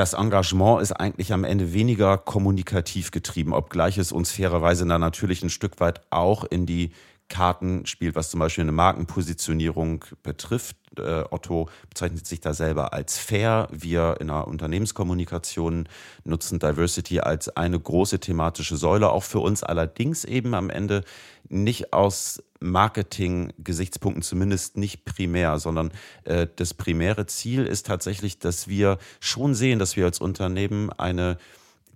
das Engagement ist eigentlich am Ende weniger kommunikativ getrieben, obgleich es uns fairerweise dann natürlich ein Stück weit auch in die Karten spielt, was zum Beispiel eine Markenpositionierung betrifft. Äh, Otto bezeichnet sich da selber als fair. Wir in der Unternehmenskommunikation nutzen Diversity als eine große thematische Säule, auch für uns allerdings eben am Ende nicht aus Marketing-Gesichtspunkten, zumindest nicht primär, sondern äh, das primäre Ziel ist tatsächlich, dass wir schon sehen, dass wir als Unternehmen eine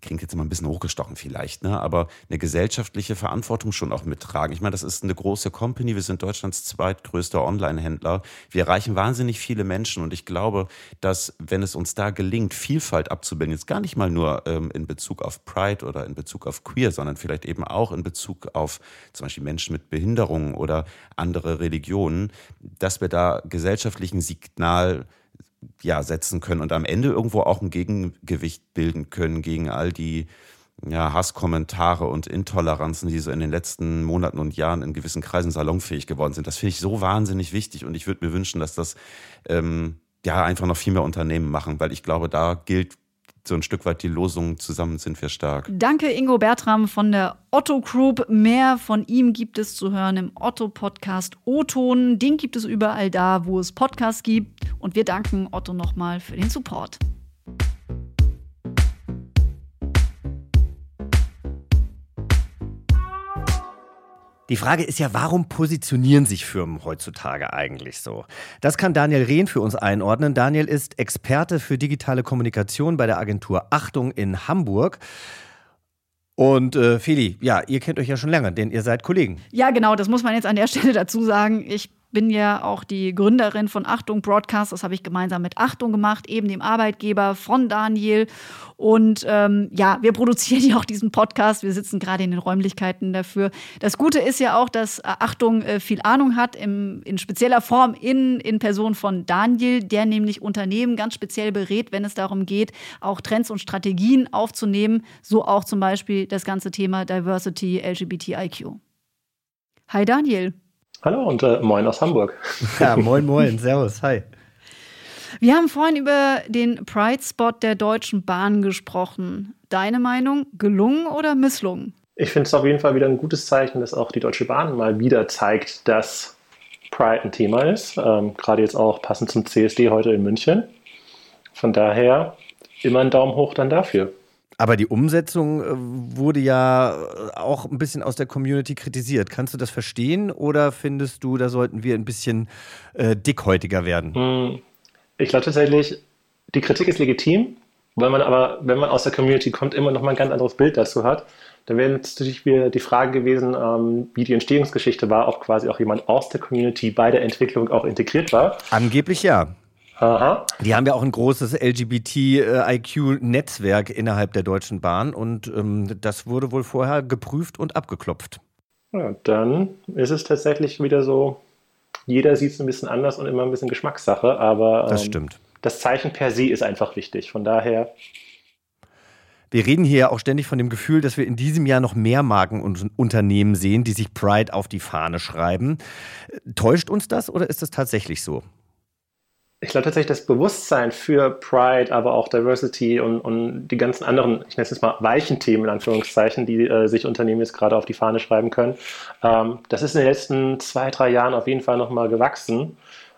klingt jetzt immer ein bisschen hochgestochen vielleicht, ne? aber eine gesellschaftliche Verantwortung schon auch mittragen. Ich meine, das ist eine große Company, wir sind Deutschlands zweitgrößter Online-Händler. Wir erreichen wahnsinnig viele Menschen und ich glaube, dass wenn es uns da gelingt, Vielfalt abzubilden, jetzt gar nicht mal nur ähm, in Bezug auf Pride oder in Bezug auf Queer, sondern vielleicht eben auch in Bezug auf zum Beispiel Menschen mit Behinderungen oder andere Religionen, dass wir da gesellschaftlichen Signal ja, setzen können und am Ende irgendwo auch ein Gegengewicht bilden können gegen all die ja, Hasskommentare und Intoleranzen, die so in den letzten Monaten und Jahren in gewissen Kreisen salonfähig geworden sind. Das finde ich so wahnsinnig wichtig und ich würde mir wünschen, dass das ähm, ja einfach noch viel mehr Unternehmen machen, weil ich glaube, da gilt so ein Stück weit die Losung, zusammen sind wir stark. Danke Ingo Bertram von der Otto Group. Mehr von ihm gibt es zu hören im Otto Podcast O-Ton. Den gibt es überall da, wo es Podcasts gibt. Und wir danken Otto nochmal für den Support. Die Frage ist ja, warum positionieren sich Firmen heutzutage eigentlich so? Das kann Daniel Rehn für uns einordnen. Daniel ist Experte für digitale Kommunikation bei der Agentur Achtung in Hamburg. Und äh, Feli, ja, ihr kennt euch ja schon länger, denn ihr seid Kollegen. Ja, genau, das muss man jetzt an der Stelle dazu sagen. Ich bin ja auch die Gründerin von Achtung Broadcast. Das habe ich gemeinsam mit Achtung gemacht, eben dem Arbeitgeber von Daniel. Und ähm, ja, wir produzieren ja auch diesen Podcast. Wir sitzen gerade in den Räumlichkeiten dafür. Das Gute ist ja auch, dass Achtung äh, viel Ahnung hat, im, in spezieller Form in, in Person von Daniel, der nämlich Unternehmen ganz speziell berät, wenn es darum geht, auch Trends und Strategien aufzunehmen. So auch zum Beispiel das ganze Thema Diversity, LGBTIQ. Hi Daniel. Hallo und äh, moin aus Hamburg. [laughs] Ja, moin, moin, [laughs] servus, hi. Wir haben vorhin über den Pride-Spot der Deutschen Bahn gesprochen. Deine Meinung, gelungen oder misslungen? Ich finde es auf jeden Fall wieder ein gutes Zeichen, dass auch die Deutsche Bahn mal wieder zeigt, dass Pride ein Thema ist. Ähm, Gerade jetzt auch passend zum CSD heute in München. Von daher immer ein Daumen hoch dann dafür. Aber die Umsetzung äh, wurde ja äh, auch ein bisschen aus der Community kritisiert. Kannst du das verstehen oder findest du, da sollten wir ein bisschen äh, dickhäutiger werden? Hm, ich glaube tatsächlich, die Kritik ist legitim, weil man aber, wenn man aus der Community kommt, immer noch mal ein ganz anderes Bild dazu hat. Da wäre natürlich wieder die Frage gewesen, ähm, wie die Entstehungsgeschichte war, ob quasi auch jemand aus der Community bei der Entwicklung auch integriert war. Angeblich ja. Aha. Die haben ja auch ein großes LGBT-IQ-Netzwerk innerhalb der Deutschen Bahn und ähm, das wurde wohl vorher geprüft und abgeklopft. Ja, dann ist es tatsächlich wieder so, jeder sieht es ein bisschen anders und immer ein bisschen Geschmackssache, aber ähm, das stimmt. Das Zeichen per se ist einfach wichtig. Von daher. Wir reden hier ja auch ständig von dem Gefühl, dass wir in diesem Jahr noch mehr Marken und Unternehmen sehen, die sich Pride auf die Fahne schreiben. Täuscht uns das oder ist das tatsächlich so? Ich glaube tatsächlich, das Bewusstsein für Pride, aber auch Diversity und, und die ganzen anderen, ich nenne es jetzt mal weichen Themen in Anführungszeichen, die äh, sich Unternehmen jetzt gerade auf die Fahne schreiben können, ähm, das ist in den letzten zwei, drei Jahren auf jeden Fall nochmal gewachsen.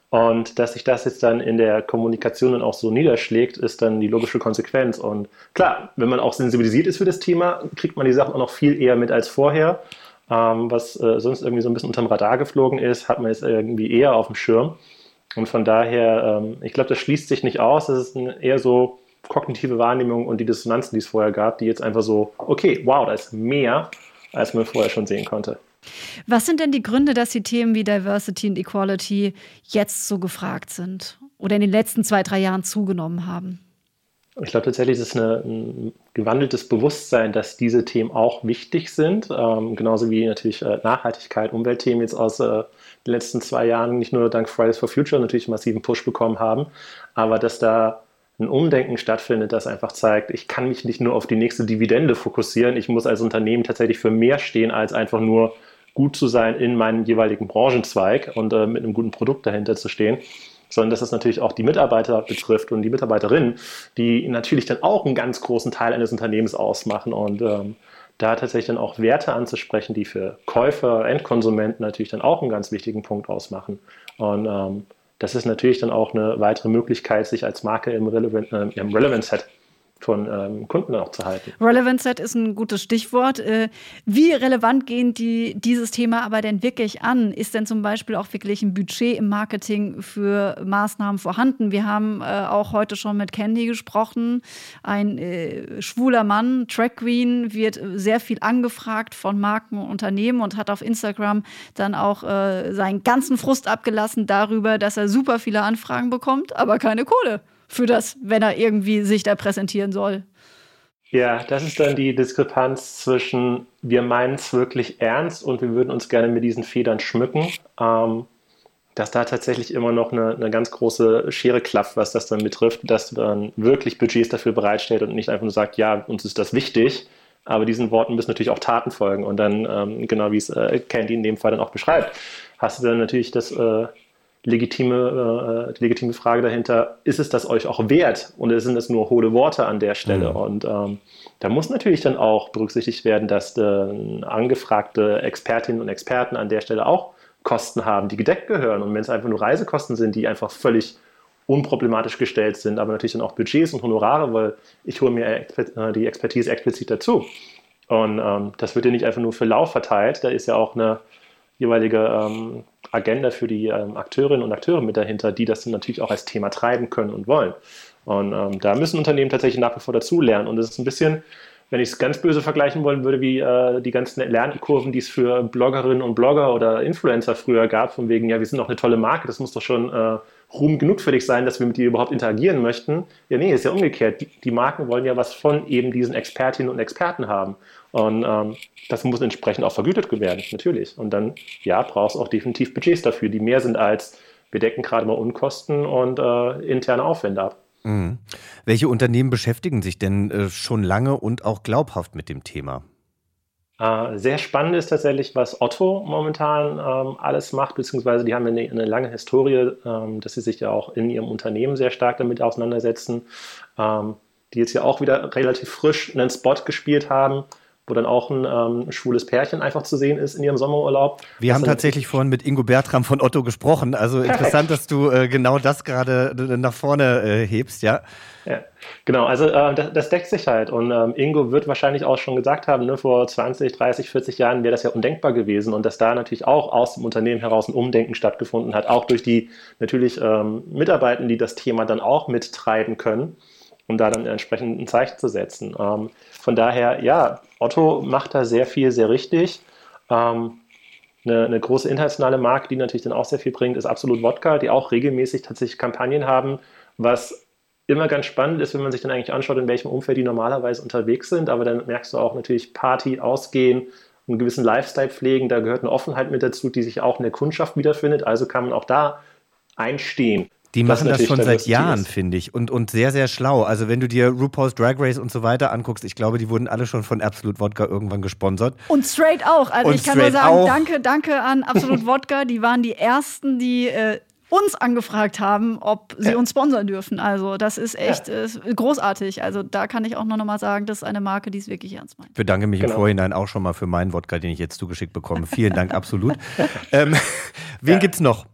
Und dass sich das jetzt dann in der Kommunikation dann auch so niederschlägt, ist dann die logische Konsequenz. Und klar, wenn man auch sensibilisiert ist für das Thema, kriegt man die Sachen auch noch viel eher mit als vorher. Ähm, was äh, sonst irgendwie so ein bisschen unterm Radar geflogen ist, hat man jetzt irgendwie eher auf dem Schirm. Und von daher, ähm, ich glaube, das schließt sich nicht aus. Das ist eher so kognitive Wahrnehmung und die Dissonanzen, die es vorher gab, die jetzt einfach so, okay, wow, da ist mehr, als man vorher schon sehen konnte. Was sind denn die Gründe, dass die Themen wie Diversity und Equality jetzt so gefragt sind oder in den letzten zwei, drei Jahren zugenommen haben? Ich glaube tatsächlich, es ist eine, ein gewandeltes Bewusstsein, dass diese Themen auch wichtig sind, ähm, genauso wie natürlich äh, Nachhaltigkeit, Umweltthemen jetzt aus äh, den letzten zwei Jahren nicht nur dank Fridays for Future natürlich einen massiven Push bekommen haben, aber dass da ein Umdenken stattfindet, das einfach zeigt, ich kann mich nicht nur auf die nächste Dividende fokussieren, ich muss als Unternehmen tatsächlich für mehr stehen, als einfach nur gut zu sein in meinem jeweiligen Branchenzweig und äh, mit einem guten Produkt dahinter zu stehen, sondern dass das natürlich auch die Mitarbeiter betrifft und die Mitarbeiterinnen, die natürlich dann auch einen ganz großen Teil eines Unternehmens ausmachen und ähm, da tatsächlich dann auch Werte anzusprechen, die für Käufer, Endkonsumenten natürlich dann auch einen ganz wichtigen Punkt ausmachen. Und ähm, das ist natürlich dann auch eine weitere Möglichkeit, sich als Marke im, Relevant, äh, im Relevant-Set von ähm, Kunden auch zu halten. Relevant Set ist ein gutes Stichwort. Äh, wie relevant gehen die dieses Thema aber denn wirklich an? Ist denn zum Beispiel auch wirklich ein Budget im Marketing für Maßnahmen vorhanden? Wir haben äh, auch heute schon mit Candy gesprochen. Ein äh, schwuler Mann, Track Queen, wird sehr viel angefragt von Marken und Unternehmen und hat auf Instagram dann auch äh, seinen ganzen Frust abgelassen darüber, dass er super viele Anfragen bekommt, aber keine Kohle für das, wenn er irgendwie sich da präsentieren soll. Ja, das ist dann die Diskrepanz zwischen, wir meinen es wirklich ernst und wir würden uns gerne mit diesen Federn schmücken, ähm, dass da tatsächlich immer noch eine, eine, ganz große Schere klafft, was das dann betrifft, dass man wirklich Budgets dafür bereitstellt und nicht einfach nur sagt, ja, uns ist das wichtig, aber diesen Worten müssen natürlich auch Taten folgen. Und dann, ähm, genau wie es äh, Candy in dem Fall dann auch beschreibt, hast du dann natürlich das äh, legitime, äh, die legitime Frage dahinter, ist es das euch auch wert? Und sind es nur hohle Worte an der Stelle? Mhm. Und ähm, da muss natürlich dann auch berücksichtigt werden, dass äh, angefragte Expertinnen und Experten an der Stelle auch Kosten haben, die gedeckt gehören. Und wenn es einfach nur Reisekosten sind, die einfach völlig unproblematisch gestellt sind, aber natürlich dann auch Budgets und Honorare, weil ich hole mir äh, die Expertise explizit dazu. Und ähm, das wird ja nicht einfach nur für Lauf verteilt, da ist ja auch eine jeweilige ähm, Agenda für die ähm, Akteurinnen und Akteure mit dahinter, die das dann natürlich auch als Thema treiben können und wollen. Und ähm, da müssen Unternehmen tatsächlich nach wie vor dazulernen. Und es ist ein bisschen, wenn ich es ganz böse vergleichen wollen würde, wie äh, die ganzen Lernkurven, die es für Bloggerinnen und Blogger oder Influencer früher gab, von wegen, ja, wir sind doch eine tolle Marke, das muss doch schon äh, Ruhm genug für dich sein, dass wir mit dir überhaupt interagieren möchten. Ja, nee, ist ja umgekehrt. Die, die Marken wollen ja was von eben diesen Expertinnen und Experten haben. Und ähm, das muss entsprechend auch vergütet werden, natürlich. Und dann, ja, brauchst du auch definitiv Budgets dafür, die mehr sind als wir decken gerade mal Unkosten und äh, interne Aufwände ab. Mhm. Welche Unternehmen beschäftigen sich denn äh, schon lange und auch glaubhaft mit dem Thema? Äh, sehr spannend ist tatsächlich, was Otto momentan ähm, alles macht, beziehungsweise die haben eine, eine lange Historie, ähm, dass sie sich ja auch in ihrem Unternehmen sehr stark damit auseinandersetzen, ähm, die jetzt ja auch wieder relativ frisch einen Spot gespielt haben, wo dann auch ein ähm, schwules Pärchen einfach zu sehen ist in ihrem Sommerurlaub. Wir haben tatsächlich vorhin mit Ingo Bertram von Otto gesprochen. Also interessant, dass du äh, genau das gerade äh, nach vorne äh, hebst, ja. Ja, genau, also äh, das, das, deckt sich halt. Und ähm, Ingo wird wahrscheinlich auch schon gesagt haben, ne, vor 20, 30, 40 Jahren wäre das ja undenkbar gewesen und dass da natürlich auch aus dem Unternehmen heraus ein Umdenken stattgefunden hat, auch durch die natürlich ähm, Mitarbeiter, die das Thema dann auch mittreiben können um da dann entsprechend ein Zeichen zu setzen. Ähm, von daher, ja, Otto macht da sehr viel, sehr richtig. Ähm, eine, eine, große internationale Marke, die natürlich dann auch sehr viel bringt, ist Absolut Wodka, die auch regelmäßig tatsächlich Kampagnen haben, was immer ganz spannend ist, wenn man sich dann eigentlich anschaut, in welchem Umfeld die normalerweise unterwegs sind. Aber dann merkst du auch natürlich Party, Ausgehen, einen gewissen Lifestyle pflegen. Da gehört eine Offenheit mit dazu, die sich auch in der Kundschaft wiederfindet. Also kann man auch da einstehen. Die machen das schon seit Jahren, finde ich. Und, und sehr, sehr schlau. Also, wenn du dir RuPaul's Drag Race und so weiter anguckst, ich glaube, die wurden alle schon von Absolut Wodka irgendwann gesponsert. Und Straight auch. Also, und ich kann nur sagen, auch. danke, danke an Absolut [laughs] Wodka. Die waren die ersten, die äh, uns angefragt haben, ob sie ja. uns sponsern dürfen. Also, das ist echt ja. ist großartig. Also, da kann ich auch noch mal sagen, das ist eine Marke, die es wirklich ernst meint. Ich bedanke mich genau. im Vorhinein auch schon mal für meinen Wodka, den ich jetzt zugeschickt bekomme. Vielen Dank, absolut. [laughs] ähm, [laughs] wen ja. gibt's noch?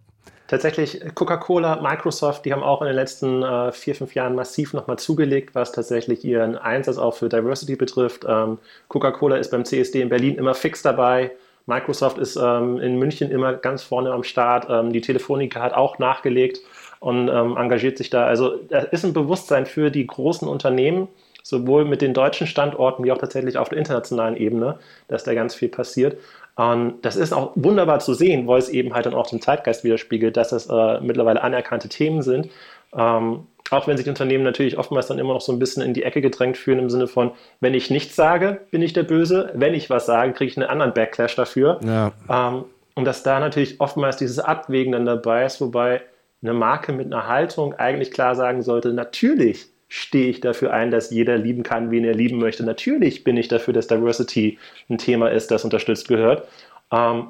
Tatsächlich Coca-Cola, Microsoft, die haben auch in den letzten äh, vier, fünf Jahren massiv nochmal zugelegt, was tatsächlich ihren Einsatz auch für Diversity betrifft. Ähm, Coca-Cola ist beim CSD in Berlin immer fix dabei. Microsoft ist ähm, in München immer ganz vorne am Start. Ähm, die Telefonica hat auch nachgelegt und ähm, engagiert sich da. Also da ist ein Bewusstsein für die großen Unternehmen, sowohl mit den deutschen Standorten wie auch tatsächlich auf der internationalen Ebene, dass da ganz viel passiert. Und das ist auch wunderbar zu sehen, weil es eben halt dann auch den Zeitgeist widerspiegelt, dass es äh, mittlerweile anerkannte Themen sind. Ähm, auch wenn sich Unternehmen natürlich oftmals dann immer noch so ein bisschen in die Ecke gedrängt fühlen, im Sinne von, wenn ich nichts sage, bin ich der Böse, wenn ich was sage, kriege ich einen anderen Backlash dafür. Ja. Ähm, und dass da natürlich oftmals dieses Abwägen dann dabei ist, wobei eine Marke mit einer Haltung eigentlich klar sagen sollte, natürlich stehe ich dafür ein, dass jeder lieben kann, wen er lieben möchte. Natürlich bin ich dafür, dass Diversity ein Thema ist, das unterstützt gehört. Ähm,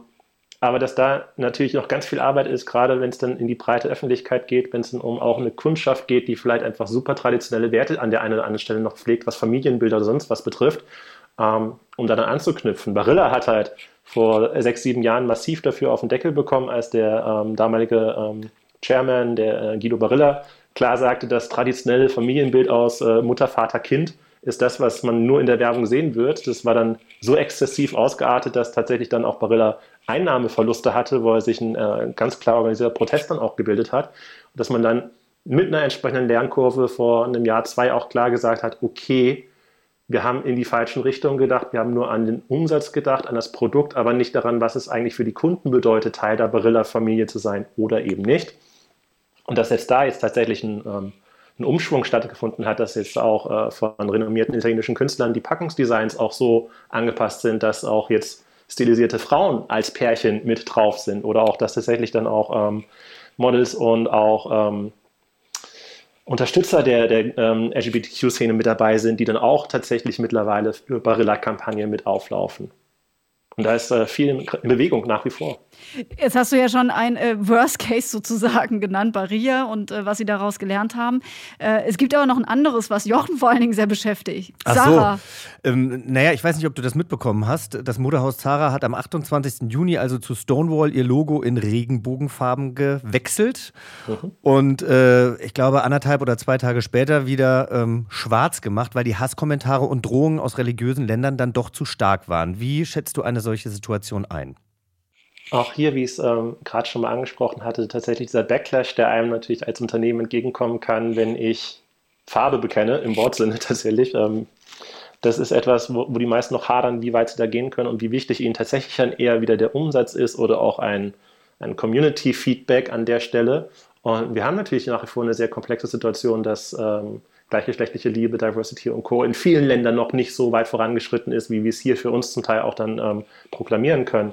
aber dass da natürlich noch ganz viel Arbeit ist, gerade wenn es dann in die breite Öffentlichkeit geht, wenn es dann um auch eine Kundschaft geht, die vielleicht einfach super traditionelle Werte an der einen oder anderen Stelle noch pflegt, was Familienbilder oder sonst was betrifft, ähm, um da dann anzuknüpfen. Barilla hat halt vor sechs, sieben Jahren massiv dafür auf den Deckel bekommen, als der ähm, damalige ähm, Chairman, der äh, Guido Barilla, klar sagte, das traditionelle Familienbild aus äh, Mutter, Vater, Kind ist das, was man nur in der Werbung sehen wird. Das war dann so exzessiv ausgeartet, dass tatsächlich dann auch Barilla Einnahmeverluste hatte, wo er sich ein äh, ganz klar organisierter Protest dann auch gebildet hat. Und dass man dann mit einer entsprechenden Lernkurve vor einem Jahr, zwei auch klar gesagt hat, okay, wir haben in die falschen Richtungen gedacht, wir haben nur an den Umsatz gedacht, an das Produkt, aber nicht daran, was es eigentlich für die Kunden bedeutet, Teil der Barilla-Familie zu sein oder eben nicht. Und dass jetzt da jetzt tatsächlich ein, ähm, ein Umschwung stattgefunden hat, dass jetzt auch äh, von renommierten italienischen Künstlern die Packungsdesigns auch so angepasst sind, dass auch jetzt stilisierte Frauen als Pärchen mit drauf sind oder auch, dass tatsächlich dann auch ähm, Models und auch ähm, Unterstützer der, der ähm, LGBTQ-Szene mit dabei sind, die dann auch tatsächlich mittlerweile für Barilla-Kampagnen mit auflaufen. Und da ist äh, viel in Bewegung nach wie vor. Jetzt hast du ja schon ein äh, Worst Case sozusagen genannt, Barilla und äh, was sie daraus gelernt haben. Äh, es gibt aber noch ein anderes, was Jochen vor allen Dingen sehr beschäftigt. Ach Sarah. So. Ähm, naja, ich weiß nicht, ob du das mitbekommen hast. Das Modehaus Zara hat am 28. Juni also zu Stonewall ihr Logo in Regenbogenfarben gewechselt. Mhm. Und äh, ich glaube, anderthalb oder zwei Tage später wieder ähm, schwarz gemacht, weil die Hasskommentare und Drohungen aus religiösen Ländern dann doch zu stark waren. Wie schätzt du eine solche Situation ein? Auch hier, wie ich es ähm, gerade schon mal angesprochen hatte, tatsächlich dieser Backlash, der einem natürlich als Unternehmen entgegenkommen kann, wenn ich Farbe bekenne, im Wortsinne [laughs] tatsächlich. Ähm, das ist etwas, wo, wo, die meisten noch hadern, wie weit sie da gehen können und wie wichtig ihnen tatsächlich dann eher wieder der Umsatz ist oder auch ein, ein Community-Feedback an der Stelle. Und wir haben natürlich nach wie vor eine sehr komplexe Situation, dass ähm, gleichgeschlechtliche Liebe, Diversity und Co. in vielen Ländern noch nicht so weit vorangeschritten ist, wie wir es hier für uns zum Teil auch dann ähm, proklamieren können.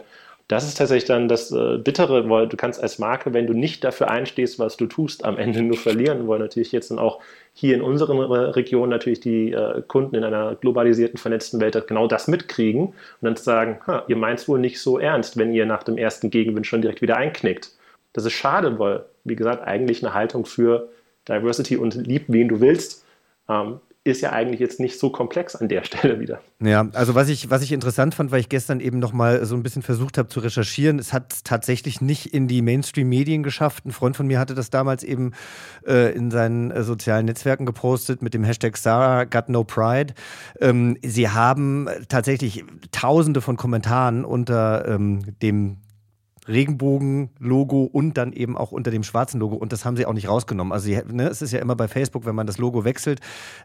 Das ist tatsächlich dann das äh, Bittere, weil du kannst als Marke, wenn du nicht dafür einstehst, was du tust, am Ende nur verlieren, weil natürlich jetzt dann auch hier in unseren äh, Regionen natürlich die äh, Kunden in einer globalisierten, vernetzten Welt genau das mitkriegen und dann sagen, ihr meint es wohl nicht so ernst, wenn ihr nach dem ersten Gegenwind schon direkt wieder einknickt. Das ist schade, weil, wie gesagt, eigentlich eine Haltung für Diversity und lieb, wen du willst, ähm, ist ja eigentlich jetzt nicht so komplex an der [laughs] Stelle wieder. Ja, also was ich, was ich interessant fand, weil ich gestern eben noch mal so ein bisschen versucht habe zu recherchieren, es hat tatsächlich nicht in die Mainstream-Medien geschafft. Ein Freund von mir hatte das damals eben äh, in seinen äh, sozialen Netzwerken gepostet mit dem Hashtag Sarah got no pride. Ähm, sie haben tatsächlich tausende von Kommentaren unter ähm, dem Regenbogen-Logo und dann eben auch unter dem schwarzen Logo. Und das haben sie auch nicht rausgenommen. Also ne, es ist ja immer bei Facebook, wenn man das Logo wechselt.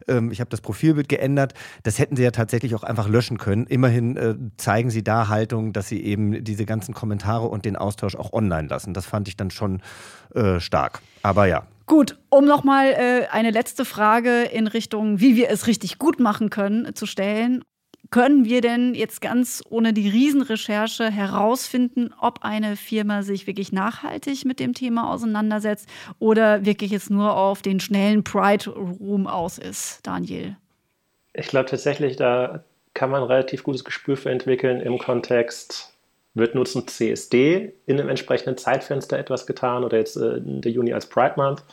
Ähm, ich habe das Profilbild geändert. Das hätten sie ja tatsächlich auch einfach löschen können. Immerhin äh, zeigen sie da Haltung, dass sie eben diese ganzen Kommentare und den Austausch auch online lassen. Das fand ich dann schon äh, stark. Aber ja, Gut, um nochmal äh, eine letzte Frage in Richtung, wie wir es richtig gut machen können, zu stellen können wir denn jetzt ganz ohne die Riesenrecherche herausfinden, ob eine Firma sich wirklich nachhaltig mit dem Thema auseinandersetzt oder wirklich jetzt nur auf den schnellen Pride-Room aus ist, Daniel? Ich glaube tatsächlich, da kann man ein relativ gutes Gespür für entwickeln im Kontext, wird nur zum CSD in einem entsprechenden Zeitfenster etwas getan oder jetzt äh, der Juni als Pride Month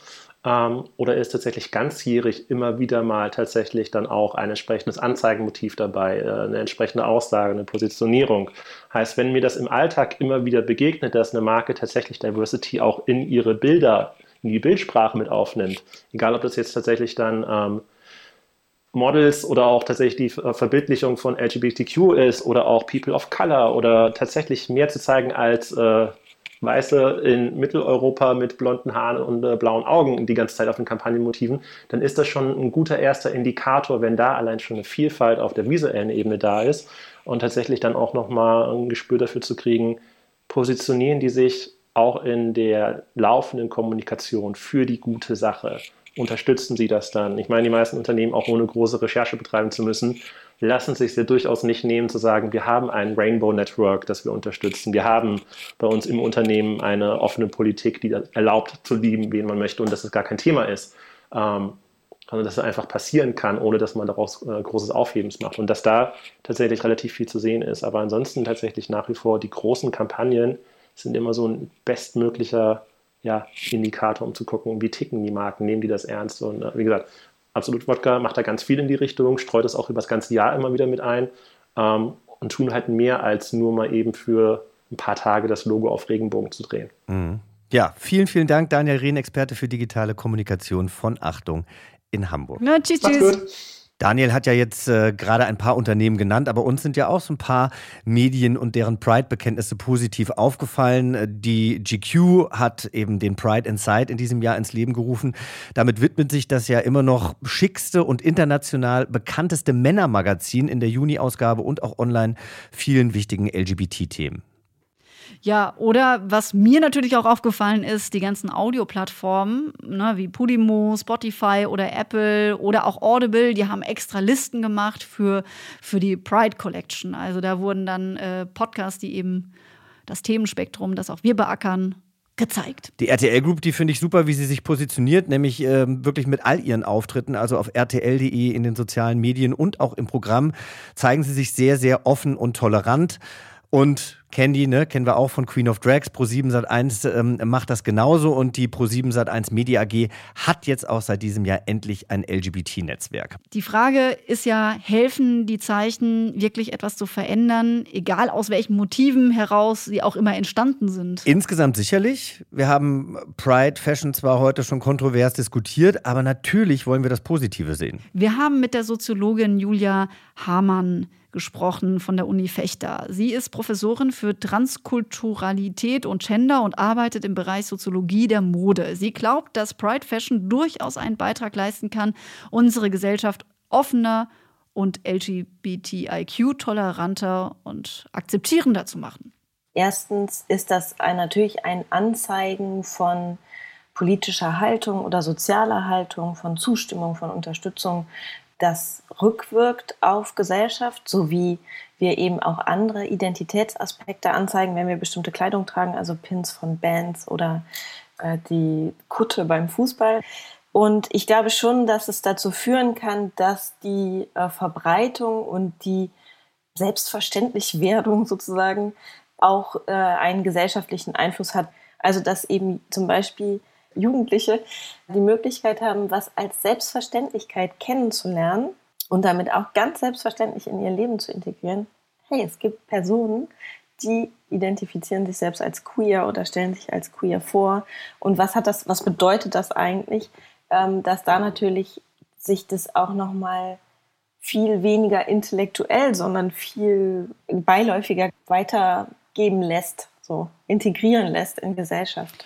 ähm, oder ist tatsächlich ganzjährig immer wieder mal tatsächlich dann auch ein entsprechendes Anzeigenmotiv dabei, äh, eine entsprechende Aussage, eine Positionierung. Heißt, wenn mir das im Alltag immer wieder begegnet, dass eine Marke tatsächlich Diversity auch in ihre Bilder, in die Bildsprache mit aufnimmt, egal ob das jetzt tatsächlich dann ähm, Models oder auch tatsächlich die Verbildlichung von LGBTQ ist oder auch People of Color oder tatsächlich mehr zu zeigen als äh, Weiße in Mitteleuropa mit blonden Haaren und äh, blauen Augen die ganze Zeit auf den Kampagnenmotiven, dann ist das schon ein guter erster Indikator, wenn da allein schon eine Vielfalt auf der visuellen Ebene da ist und tatsächlich dann auch nochmal ein Gespür dafür zu kriegen, positionieren die sich auch in der laufenden Kommunikation für die gute Sache. Unterstützen sie das dann? Ich meine, die meisten Unternehmen, auch ohne große Recherche betreiben zu müssen, lassen sich ja durchaus nicht nehmen zu sagen, wir haben ein Rainbow Network, das wir unterstützen. Wir haben bei uns im Unternehmen eine offene Politik, die erlaubt zu lieben, wen man möchte und dass es gar kein Thema ist. Ähm, sondern dass es einfach passieren kann, ohne dass man daraus äh, großes Aufhebens macht. Und dass da tatsächlich relativ viel zu sehen ist. Aber ansonsten tatsächlich nach wie vor die großen Kampagnen sind immer so ein bestmöglicher ja, Indikator, um zu gucken, wie ticken die Marken, nehmen die das ernst. Und äh, wie gesagt, Absolut Wodka macht da ganz viel in die Richtung, streut das auch über das ganze Jahr immer wieder mit ein ähm, und tun halt mehr als nur mal eben für ein paar Tage das Logo auf Regenbogen zu drehen. Mhm. Ja, vielen, vielen Dank, Daniel Rehn, Experte für digitale Kommunikation von Achtung in Hamburg. Na, tschüss, tschüss. Daniel hat ja jetzt äh, gerade ein paar Unternehmen genannt, aber uns sind ja auch so ein paar Medien und deren Pride-Bekenntnisse positiv aufgefallen. Äh, die GQ hat eben den Pride Inside in diesem Jahr ins Leben gerufen. Damit widmet sich das ja immer noch schickste und international bekannteste Männermagazin in der Juni-Ausgabe und auch online vielen wichtigen LGBT-Themen. Ja, oder was mir natürlich auch aufgefallen ist, die ganzen Audioplattformen, ne, wie Podimo, Spotify oder Apple oder auch Audible, die haben extra Listen gemacht für, für die Pride Collection. Also da wurden dann äh, Podcasts, die eben das Themenspektrum, das auch wir beackern, gezeigt. Die RTL Group, die finde ich super, wie sie sich positioniert, nämlich äh, wirklich mit all ihren Auftritten, also auf rtl.de, in den sozialen Medien und auch im Programm, zeigen sie sich sehr, sehr offen und tolerant. Und Candy, ne, kennen wir auch von Queen of Drags. Pro7 Sat1 ähm, macht das genauso und die Pro7 Sat1 Media AG hat jetzt auch seit diesem Jahr endlich ein LGBT-Netzwerk. Die Frage ist ja, helfen die Zeichen wirklich etwas zu verändern, egal aus welchen Motiven heraus sie auch immer entstanden sind? Insgesamt sicherlich. Wir haben Pride Fashion zwar heute schon kontrovers diskutiert, aber natürlich wollen wir das Positive sehen. Wir haben mit der Soziologin Julia Hamann gesprochen von der Uni Fechter. Sie ist Professorin für Transkulturalität und Gender und arbeitet im Bereich Soziologie der Mode. Sie glaubt, dass Pride Fashion durchaus einen Beitrag leisten kann, unsere Gesellschaft offener und LGBTIQ-toleranter und akzeptierender zu machen. Erstens ist das ein, natürlich ein Anzeigen von politischer Haltung oder sozialer Haltung, von Zustimmung, von Unterstützung das rückwirkt auf Gesellschaft, sowie wir eben auch andere Identitätsaspekte anzeigen, wenn wir bestimmte Kleidung tragen, also Pins von Bands oder äh, die Kutte beim Fußball. Und ich glaube schon, dass es dazu führen kann, dass die äh, Verbreitung und die Selbstverständlichwerdung [laughs] sozusagen auch äh, einen gesellschaftlichen Einfluss hat. Also dass eben zum Beispiel Jugendliche die Möglichkeit haben, was als Selbstverständlichkeit kennenzulernen und damit auch ganz selbstverständlich in ihr Leben zu integrieren. Hey, es gibt Personen, die identifizieren sich selbst als queer oder stellen sich als queer vor. Und was hat das, was bedeutet das eigentlich, ähm, dass da natürlich sich das auch nochmal viel weniger intellektuell, sondern viel beiläufiger weitergeben lässt, so integrieren lässt in Gesellschaft.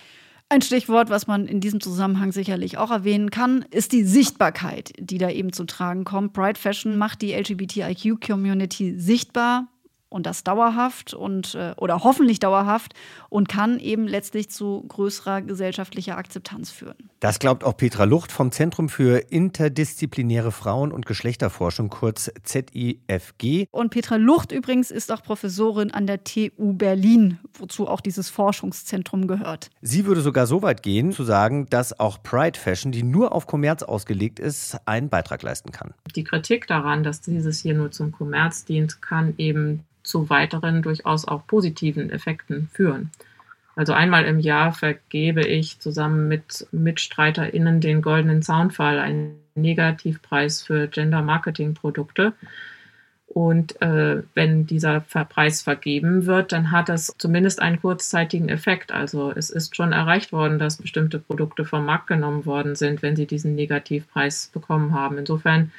Ein Stichwort, was man in diesem Zusammenhang sicherlich auch erwähnen kann, ist die Sichtbarkeit, die da eben zum Tragen kommt. Pride Fashion macht die LGBTIQ-Community sichtbar und das dauerhaft und äh, oder hoffentlich dauerhaft und kann eben letztlich zu größerer gesellschaftlicher Akzeptanz führen. Das glaubt auch Petra Lucht vom Zentrum für interdisziplinäre Frauen- und Geschlechterforschung, kurz ZIFG. Und Petra Lucht übrigens ist auch Professorin an der TU Berlin, wozu auch dieses Forschungszentrum gehört. Sie würde sogar so weit gehen, zu sagen, dass auch Pride Fashion, die nur auf Kommerz ausgelegt ist, einen Beitrag leisten kann. Die Kritik daran, dass dieses hier nur zum Kommerz dient, kann eben zu weiteren durchaus auch positiven Effekten führen. Also einmal im Jahr vergebe ich zusammen mit MitstreiterInnen den Goldenen Zaunfall, einen Negativpreis für Gender-Marketing-Produkte. Und äh, wenn dieser Preis vergeben wird, dann hat das zumindest einen kurzzeitigen Effekt. Also es ist schon erreicht worden, dass bestimmte Produkte vom Markt genommen worden sind, wenn sie diesen Negativpreis bekommen haben. Insofern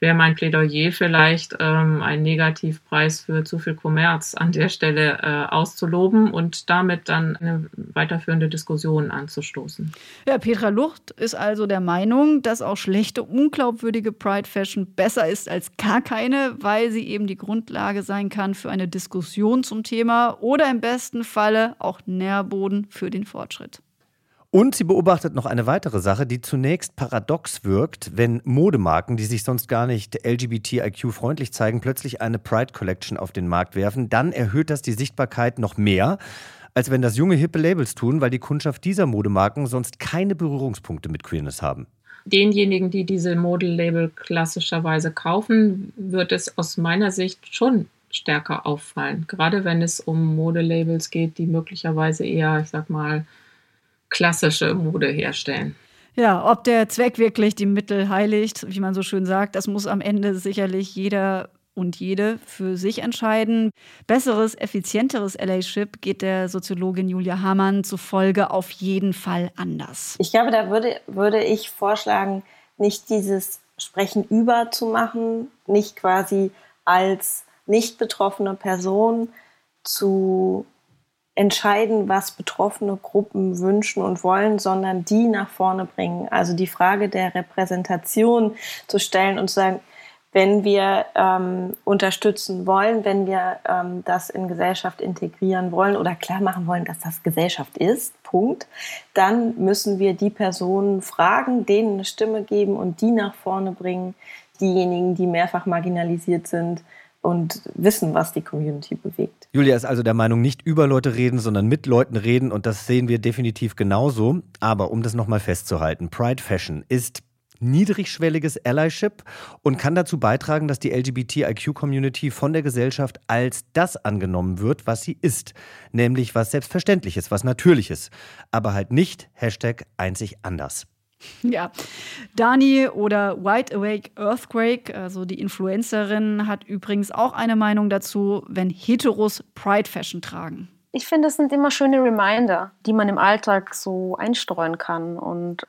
wäre mein Plädoyer vielleicht, ähm, einen Negativpreis für zu viel Kommerz an der Stelle äh, auszuloben und damit dann eine weiterführende Diskussion anzustoßen. Ja, Petra Lucht ist also der Meinung, dass auch schlechte, unglaubwürdige Pride Fashion besser ist als gar keine, weil sie eben die Grundlage sein kann für eine Diskussion zum Thema oder im besten Falle auch Nährboden für den Fortschritt. Und sie beobachtet noch eine weitere Sache, die zunächst paradox wirkt, wenn Modemarken, die sich sonst gar nicht LGBTIQ-freundlich zeigen, plötzlich eine Pride Collection auf den Markt werfen. Dann erhöht das die Sichtbarkeit noch mehr, als wenn das junge, hippe Labels tun, weil die Kundschaft dieser Modemarken sonst keine Berührungspunkte mit Queerness haben. Denjenigen, die diese Modelabel klassischerweise kaufen, wird es aus meiner Sicht schon stärker auffallen. Gerade wenn es um Modelabels geht, die möglicherweise eher, ich sag mal, klassische Mode herstellen. Ja, ob der Zweck wirklich die Mittel heiligt, wie man so schön sagt, das muss am Ende sicherlich jeder und jede für sich entscheiden. Besseres, effizienteres LA-Ship geht der Soziologin Julia Hamann zufolge auf jeden Fall anders. Ich glaube, da würde, würde ich vorschlagen, nicht dieses Sprechen über zu machen, nicht quasi als nicht betroffene Person zu entscheiden, was betroffene Gruppen wünschen und wollen, sondern die nach vorne bringen. Also die Frage der Repräsentation zu stellen und zu sagen, wenn wir ähm, unterstützen wollen, wenn wir ähm, das in Gesellschaft integrieren wollen oder klar machen wollen, dass das Gesellschaft ist, Punkt, dann müssen wir die Personen fragen, denen eine Stimme geben und die nach vorne bringen, diejenigen, die mehrfach marginalisiert sind, und wissen, was die Community bewegt. Julia ist also der Meinung, nicht über Leute reden, sondern mit Leuten reden und das sehen wir definitiv genauso. Aber um das nochmal festzuhalten, Pride Fashion ist niedrigschwelliges Allyship und kann dazu beitragen, dass die LGBTIQ-Community von der Gesellschaft als das angenommen wird, was sie ist. Nämlich was Selbstverständliches, was Natürliches. Aber halt nicht Hashtag einzig anders. [laughs] Ja, Dani oder Wide Awake Earthquake, also die Influencerin, hat übrigens auch eine Meinung dazu, wenn Heteros Pride Fashion tragen. Ich finde, es sind immer schöne Reminder, die man im Alltag so einstreuen kann. Und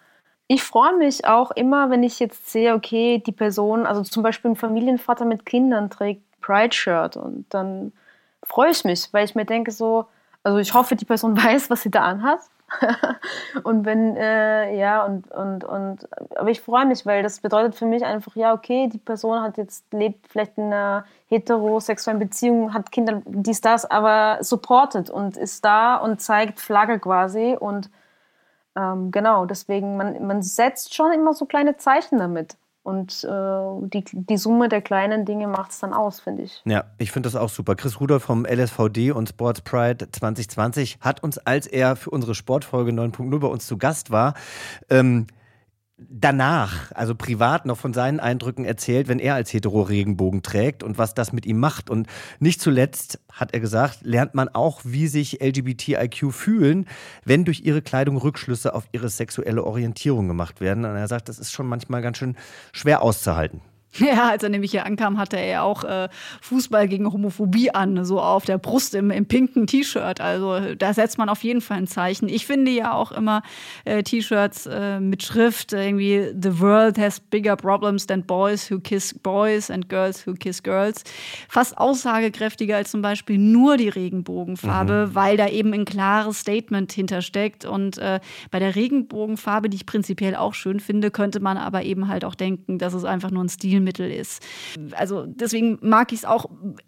ich freue mich auch immer, wenn ich jetzt sehe, okay, die Person, also zum Beispiel ein Familienvater mit Kindern trägt Pride-Shirt und dann freue ich mich, weil ich mir denke so, also ich hoffe, die Person [laughs] weiß, was sie da anhat. [laughs] und wenn, äh, ja, und, und, und, aber ich freue mich, weil das bedeutet für mich einfach, ja, okay, die Person hat jetzt, lebt vielleicht in einer heterosexuellen Beziehung, hat Kinder, dies, das, aber supportet und ist da und zeigt Flagge quasi und ähm, genau, deswegen, man, man setzt schon immer so kleine Zeichen damit. Und äh, die, die Summe der kleinen Dinge macht es dann aus, finde ich. Ja, ich finde das auch super. Chris Rudolph vom LSVD und Sports Pride 2020 hat uns, als er für unsere Sportfolge 9.0 bei uns zu Gast war, ähm, danach, also privat noch von seinen Eindrücken erzählt, wenn er als Hetero Regenbogen trägt und was das mit ihm macht. Und nicht zuletzt, hat er gesagt, lernt man auch, wie sich LGBTIQ fühlen, wenn durch ihre Kleidung Rückschlüsse auf ihre sexuelle Orientierung gemacht werden. Und er sagt, das ist schon manchmal ganz schön schwer auszuhalten. [laughs] Ja, als er nämlich hier ankam, hatte er auch äh, Fußball gegen Homophobie an, so auf der Brust im, im pinken T-Shirt. Also da setzt man auf jeden Fall ein Zeichen. Ich finde ja auch immer äh, T-Shirts äh, mit Schrift, irgendwie The world has bigger problems than boys who kiss boys and girls who kiss girls. Fast aussagekräftiger als zum Beispiel nur die Regenbogenfarbe, mhm. weil da eben ein klares Statement hintersteckt. Und äh, bei der Regenbogenfarbe, die ich prinzipiell auch schön finde, könnte man aber eben halt auch denken, dass es einfach nur ein Stil Stilmittel ist. Also deswegen mag ich es auch.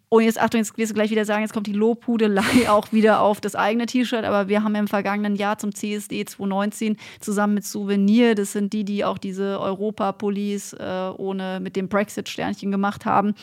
Und jetzt Achtung, jetzt wirst du gleich wieder sagen, jetzt kommt die Lobhudelei [laughs] auch wieder auf das eigene T-Shirt. Aber wir haben im vergangenen Jahr zum CSD 2019 zusammen mit Souvenir, das sind die, die auch diese Europa-Police äh, ohne mit dem Brexit-Sternchen gemacht haben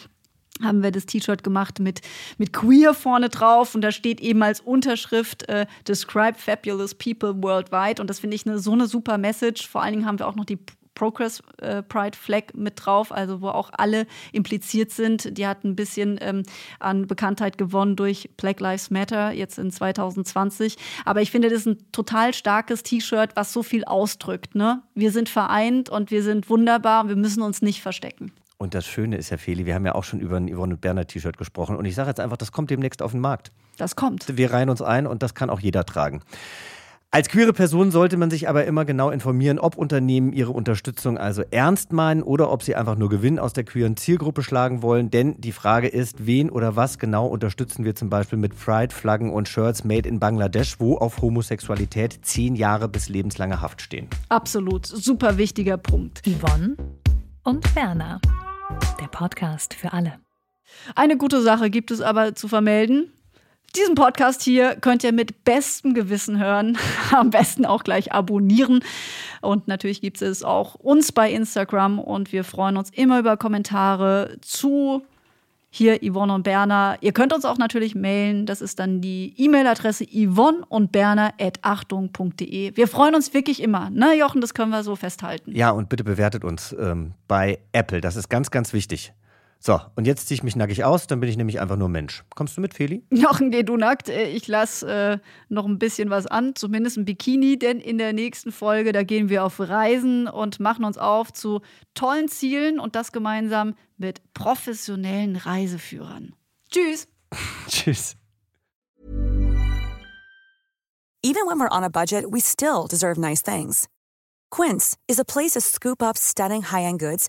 haben wir das T-Shirt gemacht mit, mit Queer vorne drauf und da steht eben als Unterschrift äh, Describe Fabulous People Worldwide und das finde ich eine, so eine super Message. Vor allen Dingen haben wir auch noch die Progress äh, Pride Flag mit drauf, also wo auch alle impliziert sind. Die hat ein bisschen ähm, an Bekanntheit gewonnen durch Black Lives Matter jetzt in 2020. Aber ich finde, das ist ein total starkes T-Shirt, was so viel ausdrückt. Ne? Wir sind vereint und wir sind wunderbar und wir müssen uns nicht verstecken. Und das Schöne ist ja, Feli, wir haben ja auch schon über ein Yvonne und Bernhard T-Shirt gesprochen. Und ich sage jetzt einfach, das kommt demnächst auf den Markt. Das kommt. Wir reihen uns ein und das kann auch jeder tragen. Als queere Person sollte man sich aber immer genau informieren, ob Unternehmen ihre Unterstützung also ernst meinen oder ob sie einfach nur Gewinn aus der queeren Zielgruppe schlagen wollen. Denn die Frage ist, wen oder was genau unterstützen wir zum Beispiel mit Pride-Flaggen und Shirts made in Bangladesch, wo auf Homosexualität zehn Jahre bis lebenslange Haft stehen. Absolut, super wichtiger Punkt. Yvonne und Werner, der Podcast für alle. Eine gute Sache gibt es aber zu vermelden. Diesen Podcast hier könnt ihr mit bestem Gewissen hören. [laughs] Am besten auch gleich abonnieren. Und natürlich gibt es auch uns bei Instagram und wir freuen uns immer über Kommentare zu hier Yvonne und Berner. Ihr könnt uns auch natürlich mailen. Das ist dann die E-Mail-Adresse yvonne und berner.achtung.de. Wir freuen uns wirklich immer. Ne, Jochen, das können wir so festhalten. Ja, und bitte bewertet uns ähm, bei Apple. Das ist ganz, ganz wichtig. So, und jetzt ziehe ich mich nackig aus, dann bin ich nämlich einfach nur Mensch. Kommst du mit, Feli? [laughs] Jochen, geh du nackt. Äh, ich lasse äh, noch ein bisschen was an, zumindest ein Bikini, denn in der nächsten Folge, da gehen wir auf Reisen und machen uns auf zu tollen Zielen und das gemeinsam mit professionellen Reiseführern. Tschüss. [laughs] Tschüss. Even when we're on a budget, we still deserve nice things. Quince is a place to scoop up stunning high-end goods